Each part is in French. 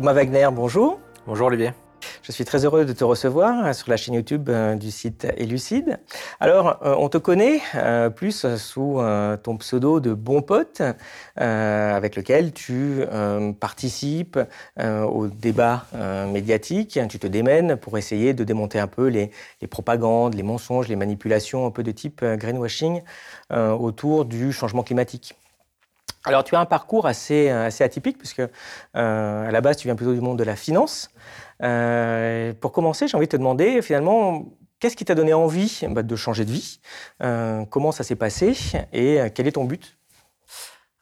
Thomas Wagner, bonjour. Bonjour Olivier. Je suis très heureux de te recevoir sur la chaîne YouTube euh, du site Elucide. Alors, euh, on te connaît euh, plus sous ton pseudo de bon pote, avec lequel tu participes au débat médiatique. Tu te démènes pour essayer de démonter un peu les, les, propagandes, les mensonges, les manipulations un peu de type greenwashing autour du changement climatique. Alors, tu as un parcours assez, assez atypique, puisque à la base, tu viens plutôt du monde de la finance. Euh, pour commencer, j'ai envie de te demander finalement, qu'est-ce qui t'a donné envie bah, de changer de vie? Euh, Comment ça s'est passé? Et euh, quel est ton but?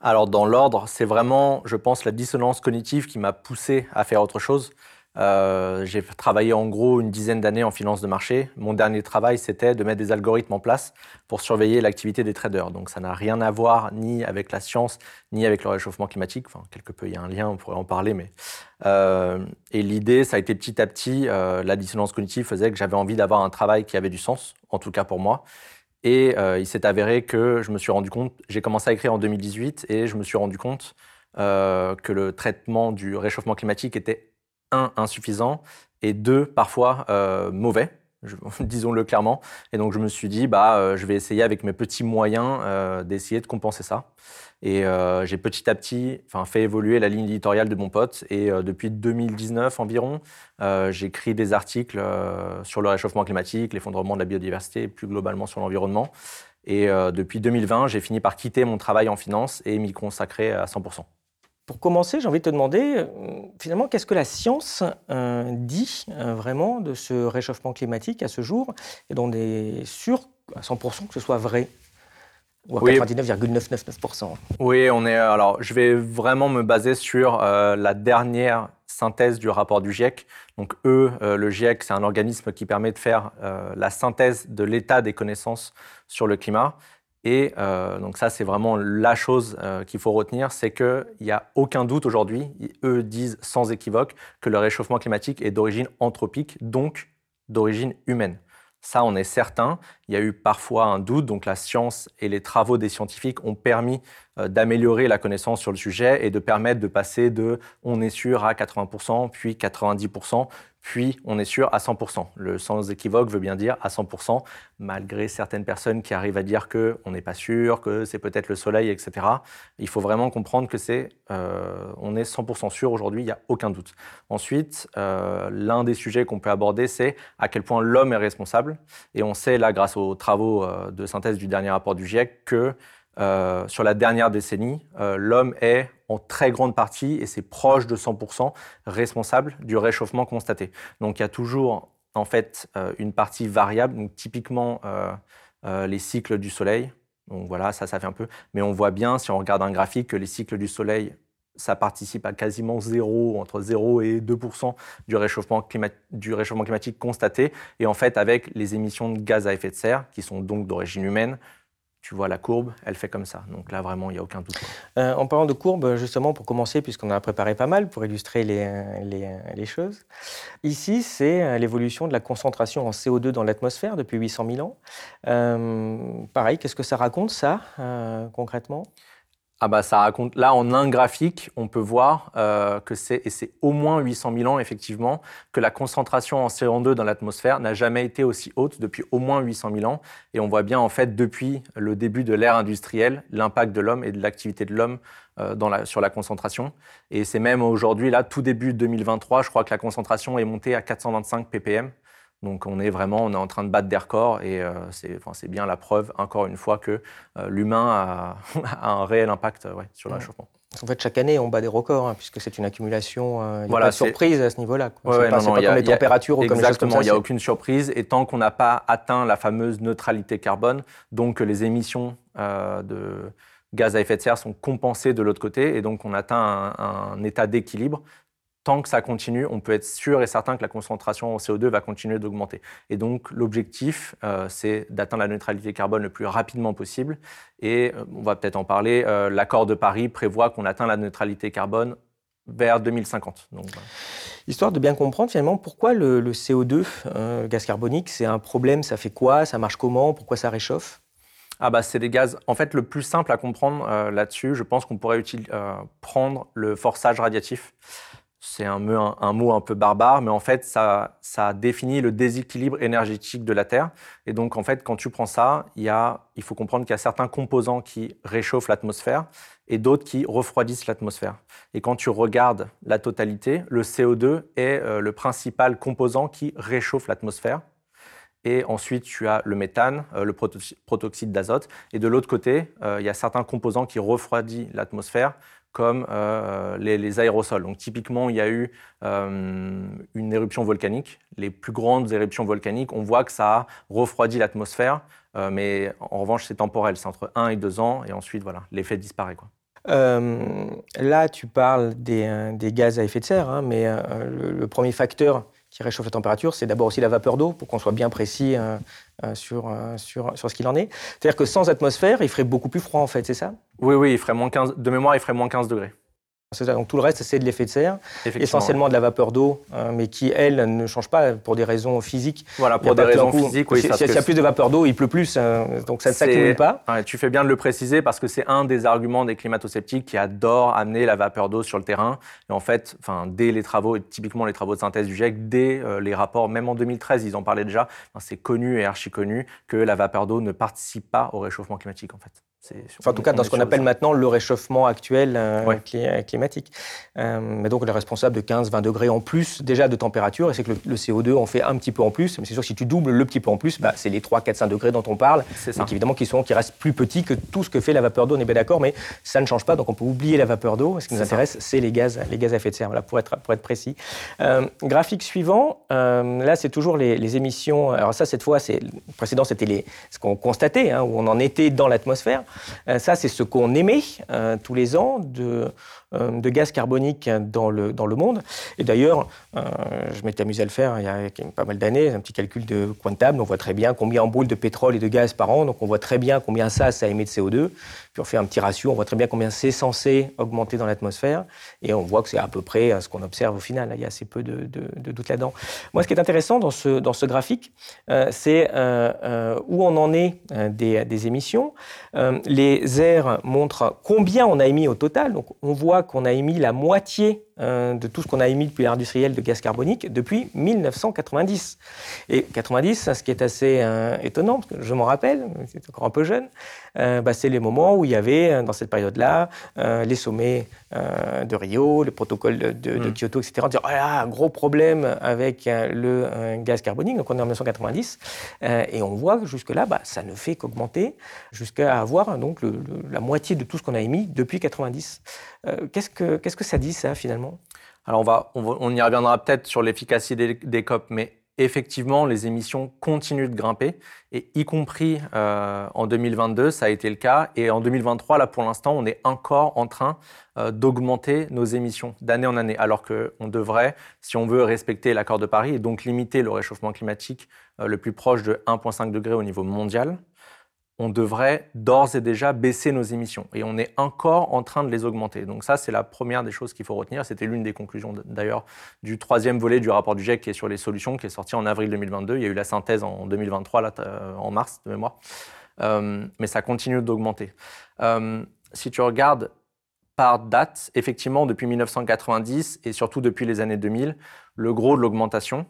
Alors, dans l'ordre, c'est vraiment, je pense, la dissonance cognitive qui m'a poussé à faire autre chose. Euh, j'ai travaillé en gros une dizaine d'années en finance de marché. Mon dernier travail, c'était de mettre des algorithmes en place pour surveiller l'activité des traders. Donc ça n'a rien à voir ni avec la science, ni avec le réchauffement climatique. Enfin, quelque peu, il y a un lien, on pourrait en parler. Mais euh, et l'idée, ça a été petit à petit, euh, la dissonance cognitive faisait que j'avais envie d'avoir un travail qui avait du sens, en tout cas pour moi. Et il s'est avéré que je me suis rendu compte, j'ai commencé à écrire en 2018 et je me suis rendu compte que le traitement du réchauffement climatique était un, insuffisant, et deux, parfois euh, mauvais, disons-le clairement. Et donc je me suis dit, bah, euh, je vais essayer avec mes petits moyens euh, d'essayer de compenser ça. Et j'ai petit à petit fait évoluer la ligne éditoriale de mon pote. Et depuis 2019 environ, j'écris des articles sur le réchauffement climatique, l'effondrement de la biodiversité, plus globalement sur l'environnement. Et depuis 2020, j'ai fini par quitter mon travail en finance et m'y consacrer à 100%. Pour commencer, j'ai envie de te demander, euh, finalement, qu'est-ce que la science euh, dit euh, vraiment de ce réchauffement climatique à ce jour Et dont on est sûr à 100% que ce soit vrai ou à 99,999%. Oui, on est. Alors, je vais vraiment me baser sur la dernière synthèse du rapport du GIEC. Donc, eux, le GIEC, c'est un organisme qui permet de faire la synthèse de l'état des connaissances sur le climat. Et euh, donc ça, c'est vraiment la chose euh, qu'il faut retenir, c'est qu'il n'y a aucun doute aujourd'hui, eux disent sans équivoque, que le réchauffement climatique est d'origine anthropique, donc d'origine humaine. Ça, on est certain. Il y a eu parfois un doute, donc la science et les travaux des scientifiques ont permis euh, d'améliorer la connaissance sur le sujet et de permettre de passer de on est sûr à 80%, puis 90%, puis on est sûr à 100%. Le sans équivoque veut bien dire à 100%, malgré certaines personnes qui arrivent à dire que on n'est pas sûr, que c'est peut-être le soleil, etc. Il faut vraiment comprendre que c'est, euh, on est 100% sûr aujourd'hui, il n'y a aucun doute. Ensuite, euh, l'un des sujets qu'on peut aborder, c'est à quel point l'homme est responsable. Et on sait là, grâce aux travaux de synthèse du dernier rapport du GIEC, que euh, sur la dernière décennie, euh, l'homme est en très grande partie, et c'est proche de 100%, responsable du réchauffement constaté. Donc il y a toujours en fait euh, une partie variable, typiquement les cycles du Soleil. Donc voilà, ça, ça fait un peu. Mais on voit bien, si on regarde un graphique, que les cycles du Soleil ça participe à quasiment zéro, entre 0 et 2 du réchauffement, du réchauffement climatique constaté. Et en fait, avec les émissions de gaz à effet de serre, qui sont donc d'origine humaine, tu vois la courbe, elle fait comme ça. Donc là, vraiment, il n'y a aucun doute. Euh, en parlant de courbe, justement, pour commencer, puisqu'on a préparé pas mal pour illustrer les, les, choses, ici, c'est euh, l'évolution de la concentration en CO2 dans l'atmosphère depuis 800 000 ans. Euh, pareil, qu'est-ce que ça raconte, ça, concrètement? Ah bah ça raconte, là en un graphique, on peut voir euh, que c'est, et c'est au moins 800 000 ans effectivement, que la concentration en CO2 dans l'atmosphère n'a jamais été aussi haute depuis au moins 800 000 ans. Et on voit bien en fait depuis le début de l'ère industrielle, l'impact de l'homme et de l'activité de l'homme euh, dans la, sur la concentration. Et c'est même aujourd'hui, là, tout début 2023, je crois que la concentration est montée à 425 ppm. Donc on est vraiment on est en train de battre des records et euh, c'est bien la preuve, encore une fois, que euh, l'humain a, un réel impact sur le réchauffement. En fait, chaque année, on bat des records, hein, puisque c'est une accumulation. Euh, il n'y a pas de surprise à ce niveau-là. Ouais, pas, non, pas y a, les températures ou Exactement, il n'y a aucune surprise. Et tant qu'on n'a pas atteint la fameuse neutralité carbone, donc les émissions de gaz à effet de serre sont compensées de l'autre côté, et donc on atteint un état d'équilibre, tant que ça continue, on peut être sûr et certain que la concentration en CO2 va continuer d'augmenter. Et donc l'objectif, euh, c'est d'atteindre la neutralité carbone le plus rapidement possible. Et euh, on va peut-être en parler, euh, l'accord de Paris prévoit qu'on atteint la neutralité carbone vers 2050. Donc, Histoire de bien comprendre finalement pourquoi le, CO2, le gaz carbonique, c'est un problème, ça fait quoi, ça marche comment, pourquoi ça réchauffe? Ah bah c'est des gaz. En fait, le plus simple à comprendre là-dessus, je pense qu'on pourrait prendre le forçage radiatif. C'est un, mot un peu barbare, mais en fait, ça, définit le déséquilibre énergétique de la Terre. Et donc, en fait, quand tu prends ça, il faut comprendre qu'il y a certains composants qui réchauffent l'atmosphère et d'autres qui refroidissent l'atmosphère. Et quand tu regardes la totalité, le CO2 est euh, le principal composant qui réchauffe l'atmosphère. Et ensuite, tu as le méthane, euh, le protoxyde d'azote. Et de l'autre côté, euh, il y a certains composants qui refroidissent l'atmosphère, comme euh, les, aérosols. Donc typiquement, il y a eu euh, une éruption volcanique. Les plus grandes éruptions volcaniques, on voit que ça a refroidi l'atmosphère, euh, mais en revanche, c'est temporel, c'est entre 1 et 2 ans, et ensuite, voilà, l'effet disparaît. Là, tu parles des, gaz à effet de serre, hein, mais le, premier facteur qui réchauffe la température, c'est d'abord aussi la vapeur d'eau, pour qu'on soit bien précis euh, euh, sur, euh, sur, sur ce qu'il en est. C'est-à-dire que sans atmosphère, il ferait beaucoup plus froid, en fait, c'est ça? Oui, oui, il ferait moins 15, de mémoire, il ferait moins 15 degrés. Ça. Donc tout le reste, c'est de l'effet de serre, essentiellement de la vapeur d'eau, hein, mais qui, elle, ne change pas pour des raisons physiques. Voilà, pour des raisons physiques, oui. S'il y a plus de vapeur d'eau, il pleut plus, hein, donc ça ne s'accumule pas. tu fais bien de le préciser parce que c'est un des arguments des climato-sceptiques qui adorent amener la vapeur d'eau sur le terrain. Et en fait, enfin, dès les travaux, et typiquement les travaux de synthèse du GIEC, dès euh, les rapports, même en 2013, ils en parlaient déjà, c'est connu et archi connu que la vapeur d'eau ne participe pas au réchauffement climatique, en fait. Enfin, en tout cas, dans ce qu'on appelle maintenant le réchauffement actuel euh, climatique. Euh, mais donc, on est responsable de 15-20 degrés en plus déjà de température. Et c'est que le, CO2 en fait un petit peu en plus. Mais c'est sûr que si tu doubles le petit peu en plus, bah, c'est les 3, 4, 5 degrés dont on parle. C'est ça. Donc, évidemment, qui, sont, qui restent plus petits que tout ce que fait la vapeur d'eau. On est bien d'accord, mais ça ne change pas. Donc, on peut oublier la vapeur d'eau. Ce qui nous intéresse, c'est les gaz, les gaz à effet de serre, voilà, pour, être, pour être précis. Euh, graphique suivant, là, c'est toujours les, émissions. Alors, ça, cette fois, c'est, précédent, c'était les, ce qu'on constatait, hein, où on en était dans l'atmosphère. Ça, c'est ce qu'on émet euh, tous les ans de, euh, de gaz carbonique dans le, dans le monde. Et d'ailleurs, euh, je m'étais amusé à le faire il y a pas mal d'années, un petit calcul de quantable. On voit très bien combien on brûle de pétrole et de gaz par an. Donc on voit très bien combien ça, ça émet de CO2. On fait un petit ratio, on voit très bien combien c'est censé augmenter dans l'atmosphère. Et on voit que c'est à peu près ce qu'on observe au final. Il y a assez peu de, de, doute là-dedans. Moi, ce qui est intéressant dans ce, dans ce graphique, euh, c'est où on en est des, des émissions. les airs montrent combien on a émis au total. Donc on voit qu'on a émis la moitié euh, de tout ce qu'on a émis depuis l'industriel de gaz carbonique depuis 1990. Et 90, ce qui est assez euh, étonnant, parce que je m'en rappelle, c'est encore un peu jeune, euh, bah, c'est les moments où il y avait, dans cette période-là, les sommets de Rio, le protocole de, mm. Kyoto, etc. On dit, oh là, gros problème avec le gaz carbonique, donc on est en 1990, et on voit que jusque-là, bah, ça ne fait qu'augmenter jusqu'à avoir donc, la moitié de tout ce qu'on a émis depuis 90. Qu'est-ce, que, qu'est-ce que ça dit, ça, finalement? Alors, on, va, on, y reviendra peut-être sur l'efficacité des, COP, mais effectivement, les émissions continuent de grimper, et y compris euh, en 2022, ça a été le cas. Et en 2023, là, pour l'instant, on est encore en train euh, d'augmenter nos émissions d'année en année, alors qu'on devrait, si on veut respecter l'accord de Paris et donc limiter le réchauffement climatique euh, le plus proche de 1,5 degré au niveau mondial, on devrait d'ores et déjà baisser nos émissions. Et on est encore en train de les augmenter. Donc ça, c'est la première des choses qu'il faut retenir. C'était l'une des conclusions d'ailleurs du troisième volet du rapport du GIEC qui est sur les solutions, qui est sorti en avril 2022. Il y a eu la synthèse en 2023, là, euh, en mars de mémoire. Euh, mais ça continue d'augmenter. Euh, si tu regardes par date, effectivement, depuis 1990 et surtout depuis les années 2000, le gros de l'augmentation,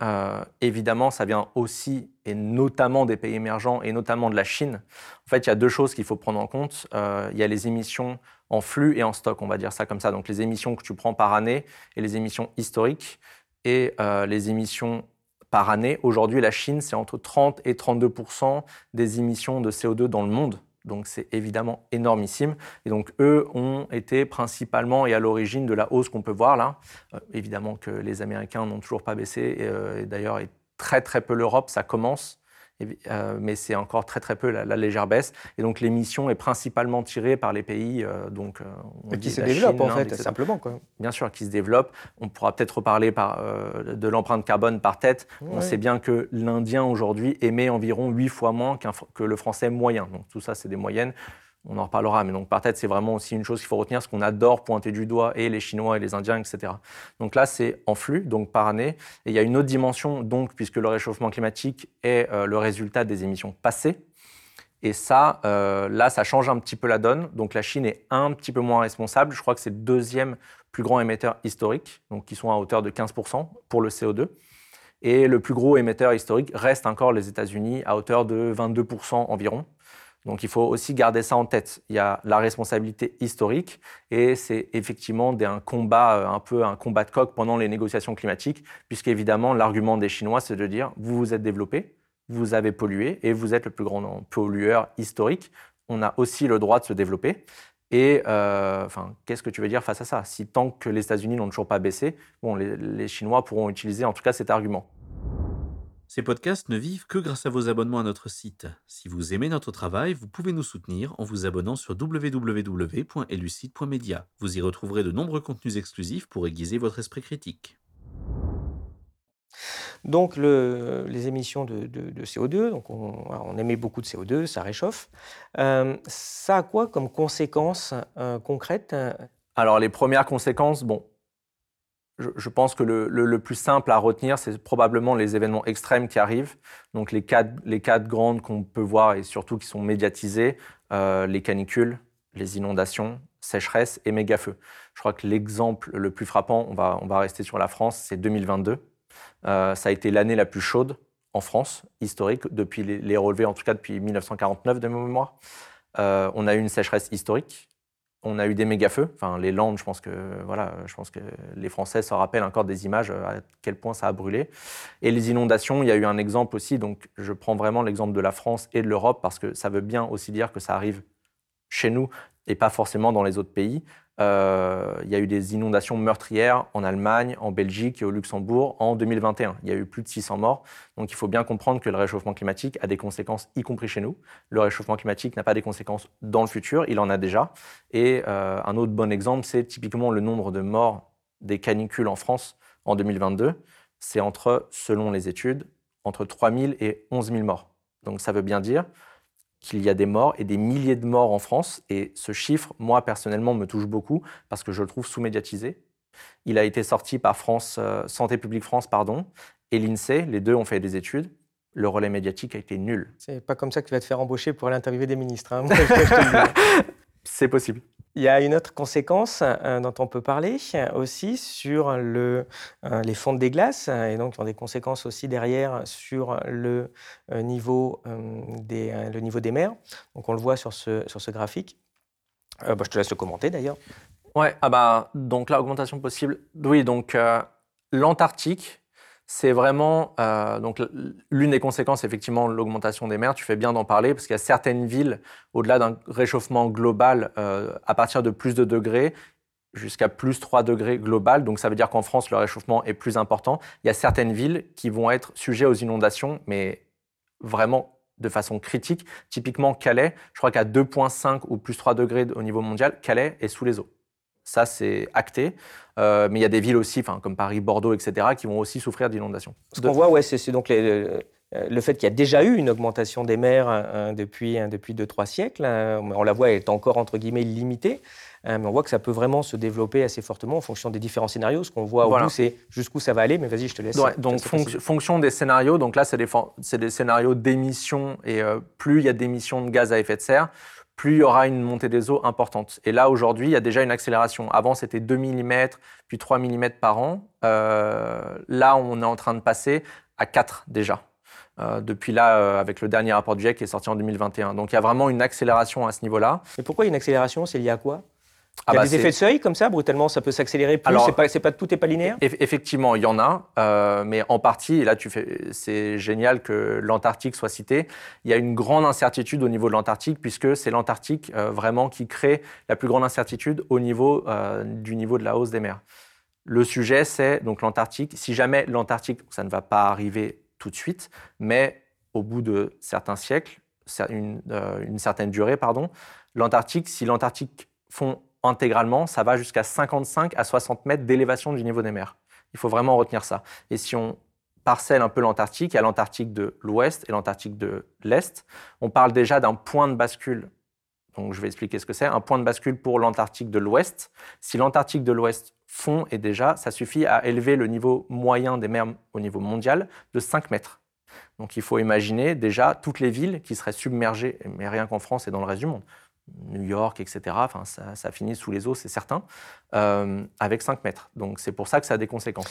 euh, évidemment, ça vient aussi et notamment des pays émergents et notamment de la Chine. En fait, il y a deux choses qu'il faut prendre en compte. Euh, il y a les émissions en flux et en stock, on va dire ça comme ça. Donc les émissions que tu prends par année et les émissions historiques et euh, les émissions par année. Aujourd'hui, la Chine, c'est entre 30 et 32% des émissions de CO2 dans le monde. Donc c'est évidemment énormissime. Et donc eux ont été principalement et à l'origine de la hausse qu'on peut voir là. Euh, évidemment que les Américains n'ont toujours pas baissé, et, euh, d'ailleurs très très peu l'Europe, ça commence. Euh, mais c'est encore très très peu la, légère baisse. Et donc l'émission est principalement tirée par les pays euh, donc, euh, qui se développent en fait, simplement. Quoi. Bien sûr, qui se développent. On pourra peut-être reparler par, de l'empreinte carbone par tête. On sait bien que l'Indien aujourd'hui émet environ 8 fois moins que le Français moyen. Donc tout ça, c'est des moyennes on en reparlera, mais donc par tête, c'est vraiment aussi une chose qu'il faut retenir, ce qu'on adore pointer du doigt, et les Chinois et les Indiens, etc. Donc là, c'est en flux, donc par année. Et il y a une autre dimension, donc, puisque le réchauffement climatique est euh, le résultat des émissions passées. Et ça, euh, là, ça change un petit peu la donne. Donc la Chine est un petit peu moins responsable. Je crois que c'est le deuxième plus grands émetteurs historiques, donc qui sont à hauteur de 15% pour le CO2. Et le plus gros émetteur historique reste encore les États-Unis à hauteur de 22% environ. Donc il faut aussi garder ça en tête. Il y a la responsabilité historique et c'est effectivement un combat, euh, un peu un combat de coq pendant les négociations climatiques, puisqu'évidemment l'argument des Chinois c'est de dire vous vous êtes développé, vous avez pollué et vous êtes le plus grand pollueur historique. On a aussi le droit de se développer. Et euh, enfin, qu'est-ce que tu veux dire face à ça? Si tant que les États-Unis n'ont toujours pas baissé, bon, les, Chinois pourront utiliser en tout cas cet argument. Ces podcasts ne vivent que grâce à vos abonnements à notre site. Si vous aimez notre travail, vous pouvez nous soutenir en vous abonnant sur www.elucide.media. Vous y retrouverez de nombreux contenus exclusifs pour aiguiser votre esprit critique. Donc les émissions de, CO2, donc on, émet beaucoup de CO2, ça réchauffe. Euh, ça a quoi comme conséquences euh, concrètes Alors les premières conséquences, bon, je, pense que le, plus simple à retenir, c'est probablement les événements extrêmes qui arrivent. Donc les quatre, grandes qu'on peut voir et surtout qui sont médiatisées, euh, les canicules, les inondations, sécheresse et méga-feux. Je crois que l'exemple le plus frappant, on va, on va rester sur la France, c'est 2022. Euh, ça a été l'année la plus chaude en France, historique, depuis les, relevés, en tout cas depuis 1949 de mémoire. Euh, on a eu une sécheresse historique. On a eu des méga-feux. Enfin, les Landes, je pense que voilà, je pense que les Français se rappellent encore des images à quel point ça a brûlé. Et les inondations, il y a eu un exemple aussi. Donc, je prends vraiment l'exemple de la France et de l'Europe parce que ça veut bien aussi dire que ça arrive chez nous et pas forcément dans les autres pays. Euh, il y a eu des inondations meurtrières en Allemagne, en Belgique et au Luxembourg en 2021. Il y a eu plus de 600 morts. Donc il faut bien comprendre que le réchauffement climatique a des conséquences, y compris chez nous. Le réchauffement climatique n'a pas des conséquences dans le futur, il en a déjà. Et euh, un autre bon exemple, c'est typiquement le nombre de morts des canicules en France en 2022. C'est entre, selon les études, entre 3 000 et 11 000 morts. Donc ça veut bien dire qu'il y a des morts et des milliers de morts en France. Et ce chiffre, moi, personnellement, me touche beaucoup parce que je le trouve sous-médiatisé. Il a été sorti par France, euh, Santé publique France pardon, et l'INSEE. Les deux ont fait des études. Le relais médiatique a été nul. C'est pas comme ça que tu vas te faire embaucher pour aller interviewer des ministres. Hein. C'est possible. Il y a une autre conséquence euh, dont on peut parler aussi sur euh, les fonds des glaces et donc ont des conséquences aussi derrière sur le, euh, niveau, des, le niveau des mers. Donc on le voit sur ce, sur ce graphique. Bah, je te laisse le commenter d'ailleurs. Ouais, ah bah, donc l'augmentation possible. Oui, donc l'Antarctique, c'est vraiment euh, donc l'une des conséquences, effectivement, l'augmentation des mers. Tu fais bien d'en parler parce qu'il y a certaines villes, au-delà d'un réchauffement global, euh, à partir de plus de degrés, jusqu'à plus 3 degrés global. Donc ça veut dire qu'en France, le réchauffement est plus important. Il y a certaines villes qui vont être sujets aux inondations, mais vraiment de façon critique. Typiquement Calais, je crois qu'à 2,5 ou plus 3 degrés au niveau mondial, Calais est sous les eaux. Ça, c'est acté. Euh, mais il y a des villes aussi, comme Paris, Bordeaux, etc., qui vont aussi souffrir d'inondations. Ce qu'on voit, ouais, c'est donc euh, le fait qu'il y a déjà eu une augmentation des mers hein, depuis, hein, depuis 2-3 siècles. Hein. on la voit, elle est encore, entre guillemets, limitée. mais on voit que ça peut vraiment se développer assez fortement en fonction des différents scénarios. Ce qu'on voit au bout, c'est jusqu'où ça va aller. Mais vas-y, je te laisse. donc, fonction des scénarios. Donc là, c'est des, des, scénarios d'émissions. Et euh, plus il y a d'émissions de gaz à effet de serre, plus il y aura une montée des eaux importante. Et là, aujourd'hui, il y a déjà une accélération. Avant, c'était 2 mm, puis 3 mm par an. Euh, là, on est en train de passer à 4 déjà. Euh, depuis là, euh, avec le dernier rapport du GIEC qui est sorti en 2021. Donc il y a vraiment une accélération à ce niveau-là. Et pourquoi une accélération C'est lié à quoi? Il y a ah bah, des effets de seuil comme ça, brutalement, ça peut s'accélérer plus. C'est pas, pas, tout n'est pas linéaire? Effectivement, il y en a, euh, mais en partie, et là, tu fais, c'est génial que l'Antarctique soit cité. Il y a une grande incertitude au niveau de l'Antarctique, puisque c'est l'Antarctique euh, vraiment qui crée la plus grande incertitude au niveau euh, du niveau de la hausse des mers. Le sujet, c'est donc l'Antarctique. Si jamais l'Antarctique, ça ne va pas arriver tout de suite, mais au bout de certains siècles, une, une certaine durée, pardon, l'Antarctique, si l'Antarctique fond intégralement, ça va jusqu'à 55 à 60 mètres d'élévation du niveau des mers. Il faut vraiment retenir ça. Et si on parcelle un peu l'Antarctique, il y a l'Antarctique de l'Ouest et l'Antarctique de l'Est. On parle déjà d'un point de bascule. Donc je vais expliquer ce que c'est. Un point de bascule pour l'Antarctique de l'Ouest. Si l'Antarctique de l'Ouest fond, et déjà, ça suffit à élever le niveau moyen des mers au niveau mondial de 5 mètres. Donc il faut imaginer déjà toutes les villes qui seraient submergées, mais rien qu'en France et dans le reste du monde New York, etc. Enfin, ça, finit sous les eaux, c'est certain, euh, avec 5 mètres. Donc c'est pour ça que ça a des conséquences.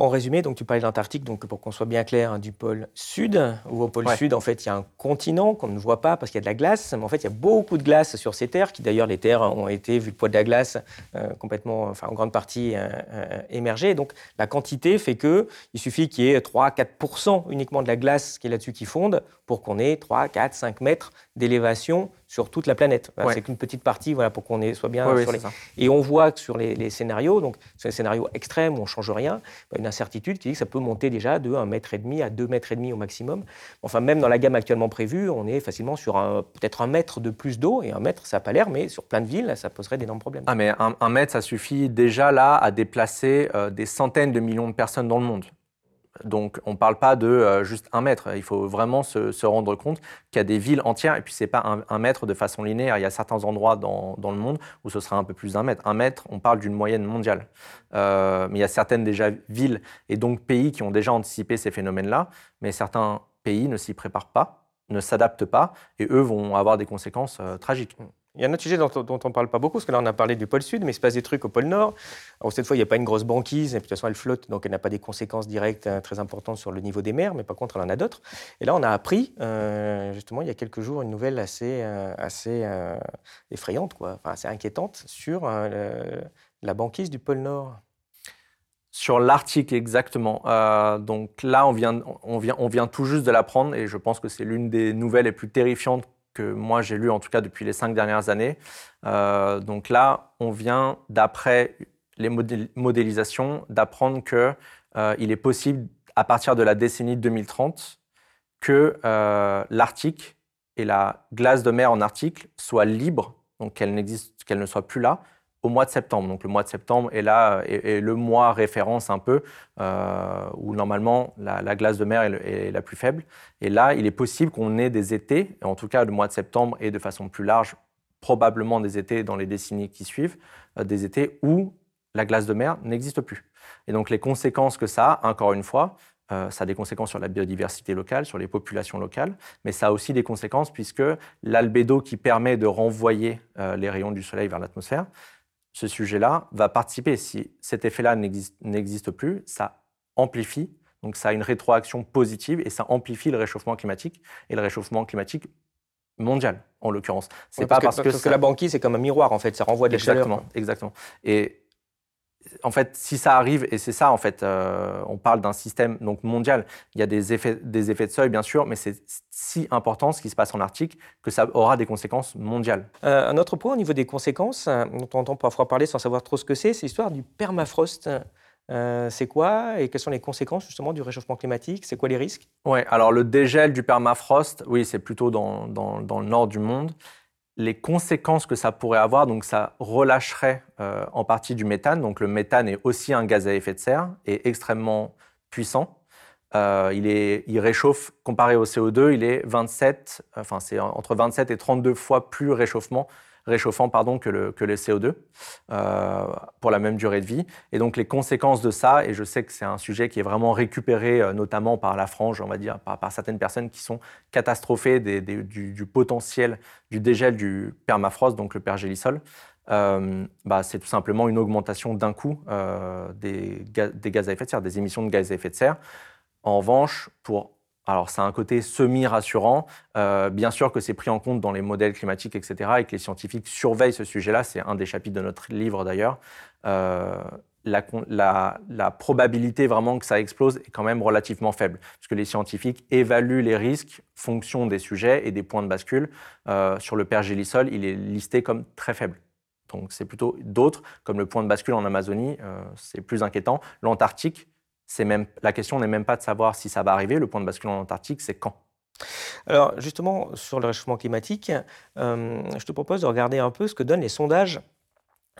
En résumé, donc tu parlais de l'Antarctique, donc pour qu'on soit bien clair, hein, du pôle sud, où au pôle sud, en fait, il y a un continent qu'on ne voit pas parce qu'il y a de la glace, mais en fait, il y a beaucoup de glace sur ces terres, qui d'ailleurs, les terres ont été, vu le poids de la glace, euh, complètement, enfin, en grande partie euh, euh, émergées. Donc, la quantité fait que il suffit qu'il y ait 3-4% uniquement de la glace qui est là-dessus qui fonde pour qu'on ait 3, 4, 5 mètres d'élévation sur toute la planète. C'est qu'une petite partie voilà, pour qu'on soit bien sur les... Et on voit que sur les, scénarios, donc sur les scénarios extrêmes où on ne change rien, bah, une incertitude qui dit que ça peut monter déjà de 1,5 mètre et demi à 2 mètres et demi au maximum. Enfin, même dans la gamme actuellement prévue, on est facilement sur peut-être un mètre de plus d'eau, et un mètre, ça n'a pas l'air, mais sur plein de villes, ça poserait d'énormes problèmes. Ah, mais un, mètre, ça suffit déjà là à déplacer euh, des centaines de millions de personnes dans le monde. Donc, on ne parle pas de euh, juste un mètre. Il faut vraiment se, rendre compte qu'il y a des villes entières, et puis ce n'est pas un, mètre de façon linéaire. Il y a certains endroits dans, le monde où ce sera un peu plus d'un mètre. Un mètre, on parle d'une moyenne mondiale. Euh, mais il y a certaines déjà villes et donc pays qui ont déjà anticipé ces phénomènes-là, mais certains pays ne s'y préparent pas, ne s'adaptent pas, et eux vont avoir des conséquences euh, tragiques. Il y a un autre sujet dont, on ne parle pas beaucoup, parce que là, on a parlé du pôle sud, mais il se passe des trucs au pôle nord. Cette fois, il n'y a pas une grosse banquise, et de toute façon, elle flotte, donc elle n'a pas des conséquences directes hein, très importantes sur le niveau des mers, mais par contre, elle en a d'autres. Et là, on a appris, euh, justement, il y a quelques jours, une nouvelle assez, euh, assez euh, effrayante, quoi, assez inquiétante, sur la banquise du pôle nord. Sur l'Arctique, exactement. donc là, on vient, on, vient, on vient tout juste de l'apprendre, et je pense que c'est l'une des nouvelles les plus terrifiantes que moi j'ai lu en tout cas depuis les cinq dernières années. Euh, donc là, on vient d'après les modélisations d'apprendre qu'il euh, est possible à partir de la décennie 2030 que euh, l'Arctique et la glace de mer en Arctique soient libres, donc qu'elle qu'elle ne soit plus là, au mois de septembre. Donc le mois de septembre est là et, le mois référence un peu euh, où normalement la, glace de mer est, la plus faible. Et là, il est possible qu'on ait des étés, en tout cas le mois de septembre et de façon plus large, probablement des étés dans les décennies qui suivent, euh, des étés où la glace de mer n'existe plus. Et donc les conséquences que ça a, encore une fois, euh, ça a des conséquences sur la biodiversité locale, sur les populations locales, mais ça a aussi des conséquences puisque l'albédo qui permet de renvoyer les rayons du soleil vers l'atmosphère, ce sujet-là va participer. Si cet effet-là n'existe plus, ça amplifie, donc ça a une rétroaction positive et ça amplifie le réchauffement climatique et le réchauffement climatique mondial en l'occurrence. C'est pas parce, que, que, la banquise c'est comme un miroir en fait, ça renvoie des exactement, Exactement. Et en fait, si ça arrive, et c'est ça, en fait, euh, on parle d'un système donc mondial, il y a des effets, des effets de seuil, bien sûr, mais c'est si important ce qui se passe en Arctique que ça aura des conséquences mondiales. Euh, un autre point au niveau des conséquences, euh, dont on entend parfois parler sans savoir trop ce que c'est, c'est l'histoire du permafrost. c'est quoi et quelles sont les conséquences justement du réchauffement climatique? C'est quoi les risques? Oui, alors le dégel du permafrost, oui, c'est plutôt dans, dans, dans, le nord du monde les conséquences que ça pourrait avoir, donc ça relâcherait euh, en partie du méthane. Donc le méthane est aussi un gaz à effet de serre et extrêmement puissant. Euh, il, est, il réchauffe, comparé au CO2, il est 27, enfin c'est entre 27 et 32 fois plus réchauffement réchauffant pardon, que, le, que le CO2 euh, pour la même durée de vie. Et donc les conséquences de ça, et je sais que c'est un sujet qui est vraiment récupéré euh, notamment par la frange, on va dire, par, certaines personnes qui sont catastrophées des, du, potentiel du dégel du permafrost, donc le pergélisol. Euh, bah, c'est tout simplement une augmentation d'un coup des gaz à effet de serre, des émissions de gaz à effet de serre. En revanche, pour alors, c'est un côté semi-rassurant. Euh, bien sûr que c'est pris en compte dans les modèles climatiques, etc., et que les scientifiques surveillent ce sujet-là. C'est un des chapitres de notre livre, d'ailleurs. Euh, la, probabilité vraiment que ça explose est quand même relativement faible, puisque les scientifiques évaluent les risques fonction des sujets et des points de bascule. Euh, sur le pergélisol, il est listé comme très faible. Donc, c'est plutôt d'autres, comme le point de bascule en Amazonie, c'est plus inquiétant. L'Antarctique, même, la question n'est même pas de savoir si ça va arriver. Le point de bascule en Antarctique, c'est quand. Alors justement, sur le réchauffement climatique, euh, je te propose de regarder un peu ce que donnent les sondages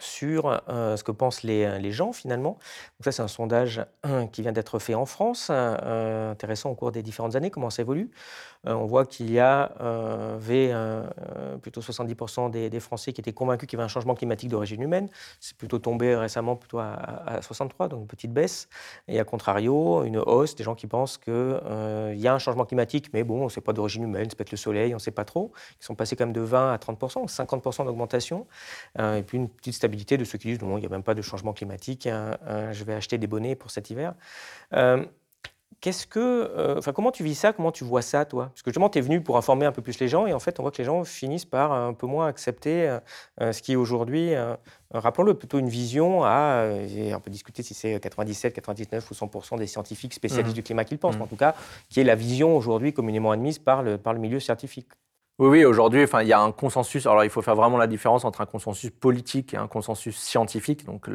sur ce que pensent les, gens finalement. Donc ça, c'est un sondage qui vient d'être fait en France, intéressant au cours des différentes années, comment ça évolue. on voit qu'il y avait plutôt 70% des, Français qui étaient convaincus qu'il y avait un changement climatique d'origine humaine. C'est plutôt tombé récemment plutôt à, 63, donc une petite baisse. Et à contrario, une hausse des gens qui pensent qu'il y a un changement climatique, mais bon, c'est pas d'origine humaine, c'est peut-être le soleil, on ne sait pas trop. Ils sont passés quand même de 20 à 30%, 50% d'augmentation. et puis une petite de ceux qui disent non, il n'y a même pas de changement climatique, hein, hein, je vais acheter des bonnets pour cet hiver. Euh, qu'est-ce que, euh, enfin, comment tu vis ça? Comment tu vois ça, toi? Parce que justement, tu es venu pour informer un peu plus les gens, et en fait, on voit que les gens finissent par un peu moins accepter euh, ce qui est aujourd'hui, rappelons-le, plutôt une vision à, on peut discuter si c'est 97, 99 ou 100% des scientifiques spécialistes mmh. du climat qui le pensent, mais en mmh. tout cas, qui est la vision aujourd'hui communément admise par le, par le milieu scientifique. Oui, oui, aujourd'hui, enfin, il y a un consensus. Alors, il faut faire vraiment la différence entre un consensus politique et un consensus scientifique. Donc,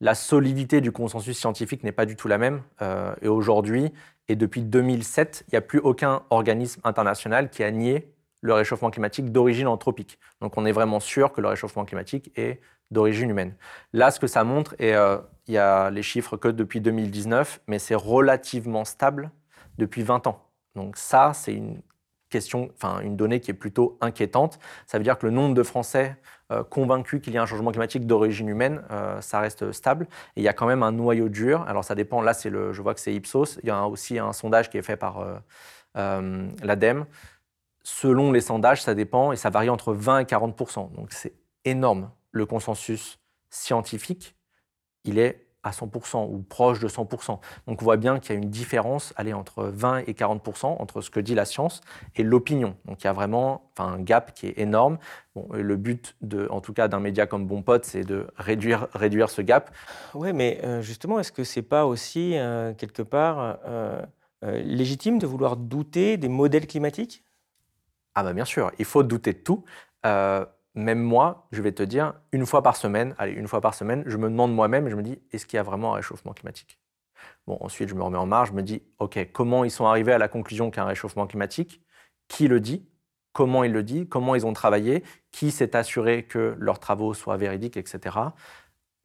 la solidité du consensus scientifique n'est pas du tout la même. Euh, et aujourd'hui, et depuis 2007, il n'y a plus aucun organisme international qui a nié le réchauffement climatique d'origine anthropique. Donc, on est vraiment sûr que le réchauffement climatique est d'origine humaine. Là, ce que ça montre, et euh, il y a les chiffres que depuis 2019, mais c'est relativement stable depuis 20 ans. Donc ça, c'est une question, enfin une donnée qui est plutôt inquiétante. Ça veut dire que le nombre de Français euh, convaincus qu'il y a un changement climatique d'origine humaine, euh, ça reste stable. Et il y a quand même un noyau dur. Alors ça dépend. Là, le, je vois que c'est Ipsos. Il y a aussi un sondage qui est fait par euh, l'ADEME. Selon les sondages, ça dépend et ça varie entre 20 et 40 Donc c'est énorme. Le consensus scientifique, il est à 100% ou proche de 100%. Donc on voit bien qu'il y a une différence allez, entre 20 et 40% entre ce que dit la science et l'opinion. Donc il y a vraiment un gap qui est énorme. Bon, le but, de, en tout cas d'un média comme Bon Pote, c'est de réduire, réduire ce gap. Oui, mais euh, justement, est-ce que ce n'est pas aussi, euh, quelque part, euh, légitime de vouloir douter des modèles climatiques? Ah bah bien sûr, il faut douter de tout même moi, je vais te dire, une fois par semaine, allez, une fois par semaine, je me demande moi-même, je me dis, est-ce qu'il y a vraiment un réchauffement climatique? Bon, ensuite, je me remets en marge, je me dis, OK, comment ils sont arrivés à la conclusion qu'il y a un réchauffement climatique? Qui le dit? Comment il le dit Comment ils ont travaillé? Qui s'est assuré que leurs travaux soient véridiques, etc.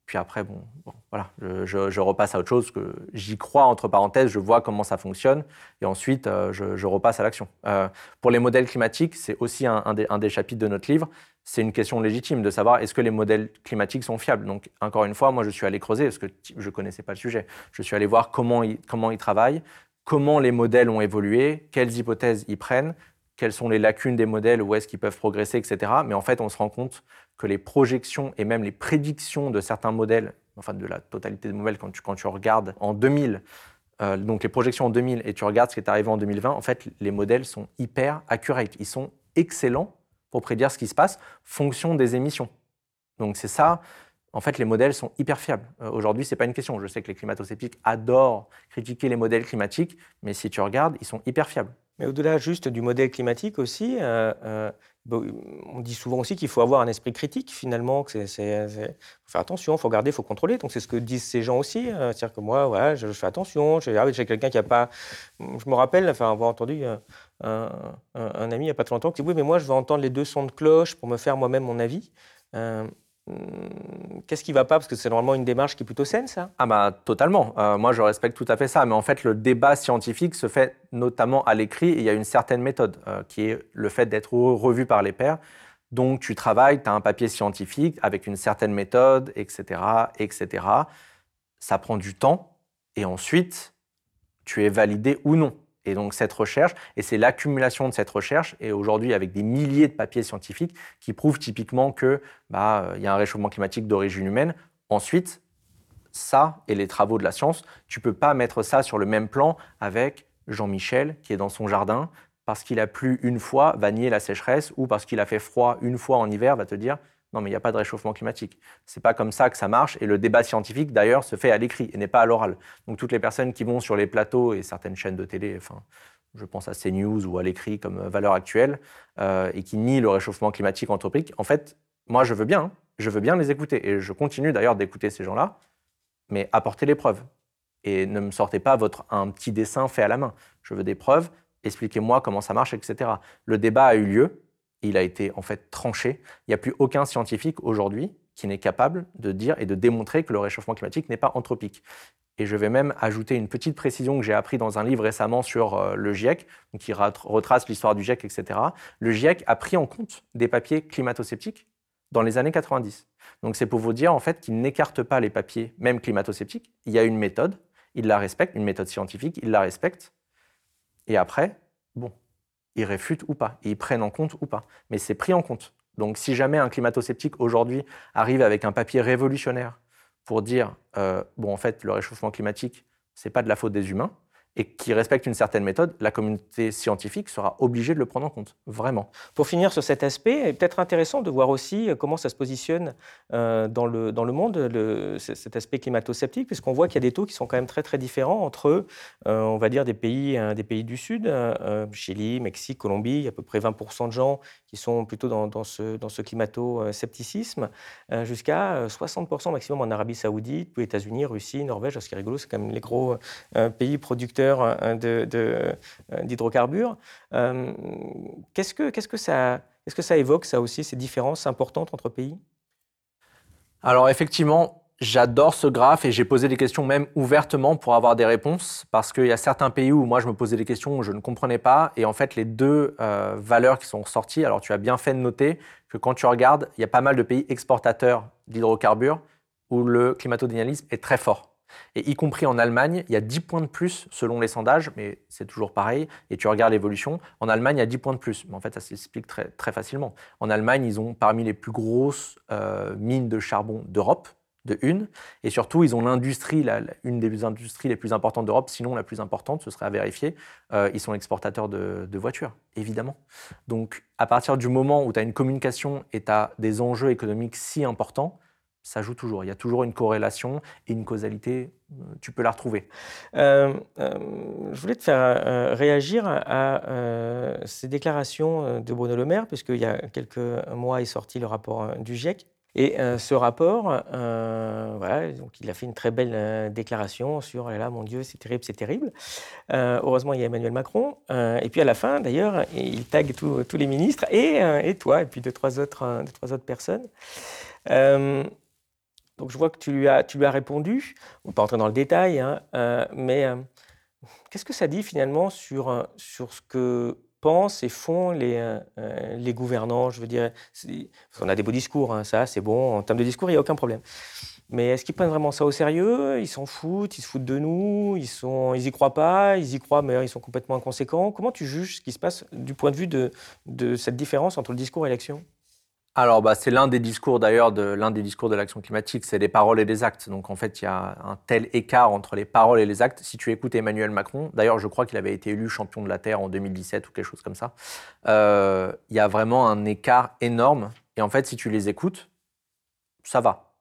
Puis après, bon, voilà, je, repasse à autre chose, que j'y crois, entre parenthèses, je vois comment ça fonctionne, et ensuite, euh, je, repasse à l'action. Euh, pour les modèles climatiques, c'est aussi un, des, chapitres de notre livre, c'est une question légitime de savoir est-ce que les modèles climatiques sont fiables. Donc, encore une fois, moi, je suis allé creuser, parce que je ne connaissais pas le sujet. Je suis allé voir comment ils, comment ils travaillent, comment les modèles ont évolué, quelles hypothèses ils prennent, quelles sont les lacunes des modèles, où est-ce qu'ils peuvent progresser, etc. Mais en fait, on se rend compte que les projections et même les prédictions de certains modèles, enfin de la totalité des modèles, quand tu, quand tu regardes en 2000, euh, donc les projections en 2000 et tu regardes ce qui est arrivé en 2020, en fait, les modèles sont hyper accurate. Ils sont excellents pour prédire ce qui se passe, fonction des émissions. Donc c'est ça. En fait, les modèles sont hyper fiables. Euh, aujourd'hui, ce n'est pas une question. Je sais que les climato-sceptiques adorent critiquer les modèles climatiques, mais si tu regardes, ils sont hyper fiables. Mais au-delà juste du modèle climatique aussi, euh, euh, on dit souvent aussi qu'il faut avoir un esprit critique finalement, que c'est, faire attention, il faut regarder, il faut contrôler. Donc c'est ce que disent ces gens aussi. C'est-à-dire que moi, ouais, je, fais attention, j'ai, j'ai quelqu'un qui n'a pas... Je me rappelle, enfin, avoir entendu un, ami il n'y a pas très longtemps qui dit oui, mais moi je veux entendre les deux sons de cloche pour me faire moi-même mon avis. Euh, qu'est-ce qui ne va pas? Parce que c'est normalement une démarche qui est plutôt saine, ça? Ah bah totalement. Euh, moi, je respecte tout à fait ça. Mais en fait, le débat scientifique se fait notamment à l'écrit. Il y a une certaine méthode euh, qui est le fait d'être revu par les pairs. Donc, tu travailles, tu as un papier scientifique avec une certaine méthode, etc., etc. Ça prend du temps. Et ensuite, tu es validé ou non. Et donc cette recherche, et c'est l'accumulation de cette recherche, et aujourd'hui avec des milliers de papiers scientifiques qui prouvent typiquement qu'il bah, y a un réchauffement climatique d'origine humaine. Ensuite, ça et les travaux de la science, tu peux pas mettre ça sur le même plan avec Jean-Michel qui est dans son jardin parce qu'il a plu une fois, va nier la sécheresse, ou parce qu'il a fait froid une fois en hiver, va te dire non, mais il n'y a pas de réchauffement climatique. C'est pas comme ça que ça marche. Et le débat scientifique, d'ailleurs, se fait à l'écrit et n'est pas à l'oral. Donc toutes les personnes qui vont sur les plateaux et certaines chaînes de télé, enfin, je pense à CNews ou à l'écrit comme valeur actuelle, euh, et qui nient le réchauffement climatique anthropique, en fait, moi, je veux bien, hein. je veux bien les écouter. Et je continue d'ailleurs d'écouter ces gens-là, mais apportez les preuves. Et ne me sortez pas votre, un petit dessin fait à la main. Je veux des preuves, expliquez-moi comment ça marche, etc. Le débat a eu lieu, il a été en fait tranché. Il n'y a plus aucun scientifique aujourd'hui qui n'est capable de dire et de démontrer que le réchauffement climatique n'est pas anthropique. Et je vais même ajouter une petite précision que j'ai appris dans un livre récemment sur euh, le GIEC, qui retrace l'histoire du GIEC, etc. Le GIEC a pris en compte des papiers climato-sceptiques dans les années 90. Donc c'est pour vous dire en fait qu'il n'écarte pas les papiers, même climato-sceptiques. Il y a une méthode, il la respecte, une méthode scientifique, il la respecte. Et après, bon, ils réfutent ou pas, ils prennent en compte ou pas. Mais c'est pris en compte. Donc si jamais un climato-sceptique aujourd'hui arrive avec un papier révolutionnaire pour dire, euh, bon, en fait, le réchauffement climatique, ce n'est pas de la faute des humains, et qui respecte une certaine méthode, la communauté scientifique sera obligée de le prendre en compte, vraiment. Pour finir sur cet aspect, il est peut-être intéressant de voir aussi euh, comment ça se positionne euh, dans, le, dans le monde, cet aspect climato-sceptique, puisqu'on voit qu'il y a des taux qui sont quand même très très différents entre, euh, on va dire, des pays, des pays du Sud, Chili, Mexique, Colombie, il y a à peu près 20% de gens qui sont plutôt dans, dans ce, dans ce climato-scepticisme, jusqu'à 60% maximum en Arabie Saoudite, puis États-Unis, Russie, Norvège, ce qui est rigolo, c'est quand même les gros pays producteurs euh, d'hydrocarbures. Euh, qu'est-ce que, ça, que ça évoque, ça aussi, ces différences importantes entre pays? Alors effectivement, J'adore ce graphe et j'ai posé des questions même ouvertement pour avoir des réponses parce qu'il y a certains pays où moi je me posais des questions où je ne comprenais pas et en fait les deux euh, valeurs qui sont sorties, alors tu as bien fait de noter que quand tu regardes, il y a pas mal de pays exportateurs d'hydrocarbures où le climatodynamisme est très fort. Et y compris en Allemagne, il y a 10 points de plus selon les sondages, mais c'est toujours pareil. Et tu regardes l'évolution. En Allemagne, il y a 10 points de plus. Mais en fait, ça s'explique très, facilement. En Allemagne, ils ont parmi les plus grosses euh, mines de charbon d'Europe, de une. Et surtout, ils ont l'industrie, une des industries les plus importantes d'Europe, sinon la plus importante, ce serait à vérifier. Euh, ils sont exportateurs de, voitures, évidemment. Donc, à partir du moment où tu as une communication et tu as des enjeux économiques si importants, ça joue toujours. Il y a toujours une corrélation et une causalité, euh, tu peux la retrouver. Euh, euh, je voulais te faire réagir à, ces déclarations de Bruno Le Maire, puisqu'il y a quelques mois est sorti le rapport du GIEC. Et ce rapport, voilà, donc il a fait une très belle déclaration sur oh là, mon Dieu, c'est terrible, c'est terrible. heureusement, il y a Emmanuel Macron. et puis à la fin, d'ailleurs, il tague tous les ministres et, et, toi, et puis deux, trois autres, deux, trois autres personnes. Donc je vois que tu lui as, tu lui as répondu. On pas entrer dans le détail, hein, euh, mais euh, qu'est-ce que ça dit finalement sur, euh, sur ce que pensent et font les, les gouvernants? Je veux dire, on a des beaux discours, hein, ça c'est bon. En termes de discours, il n'y a aucun problème. Mais est-ce qu'ils prennent vraiment ça au sérieux? Ils s'en foutent, ils se foutent de nous, ils sont, ils y croient pas, ils y croient, mais ils sont complètement inconséquents. Comment tu juges ce qui se passe du point de vue de, de cette différence entre le discours et l'action? Alors, bah, c'est l'un des discours d'ailleurs de l'un des discours de l'action climatique, c'est les paroles et les actes. Donc en fait, il y a un tel écart entre les paroles et les actes. Si tu écoutes Emmanuel Macron, d'ailleurs, je crois qu'il avait été élu champion de la Terre en 2017 ou quelque chose comme ça. Euh, il y a vraiment un écart énorme. Et en fait, si tu les écoutes, ça va.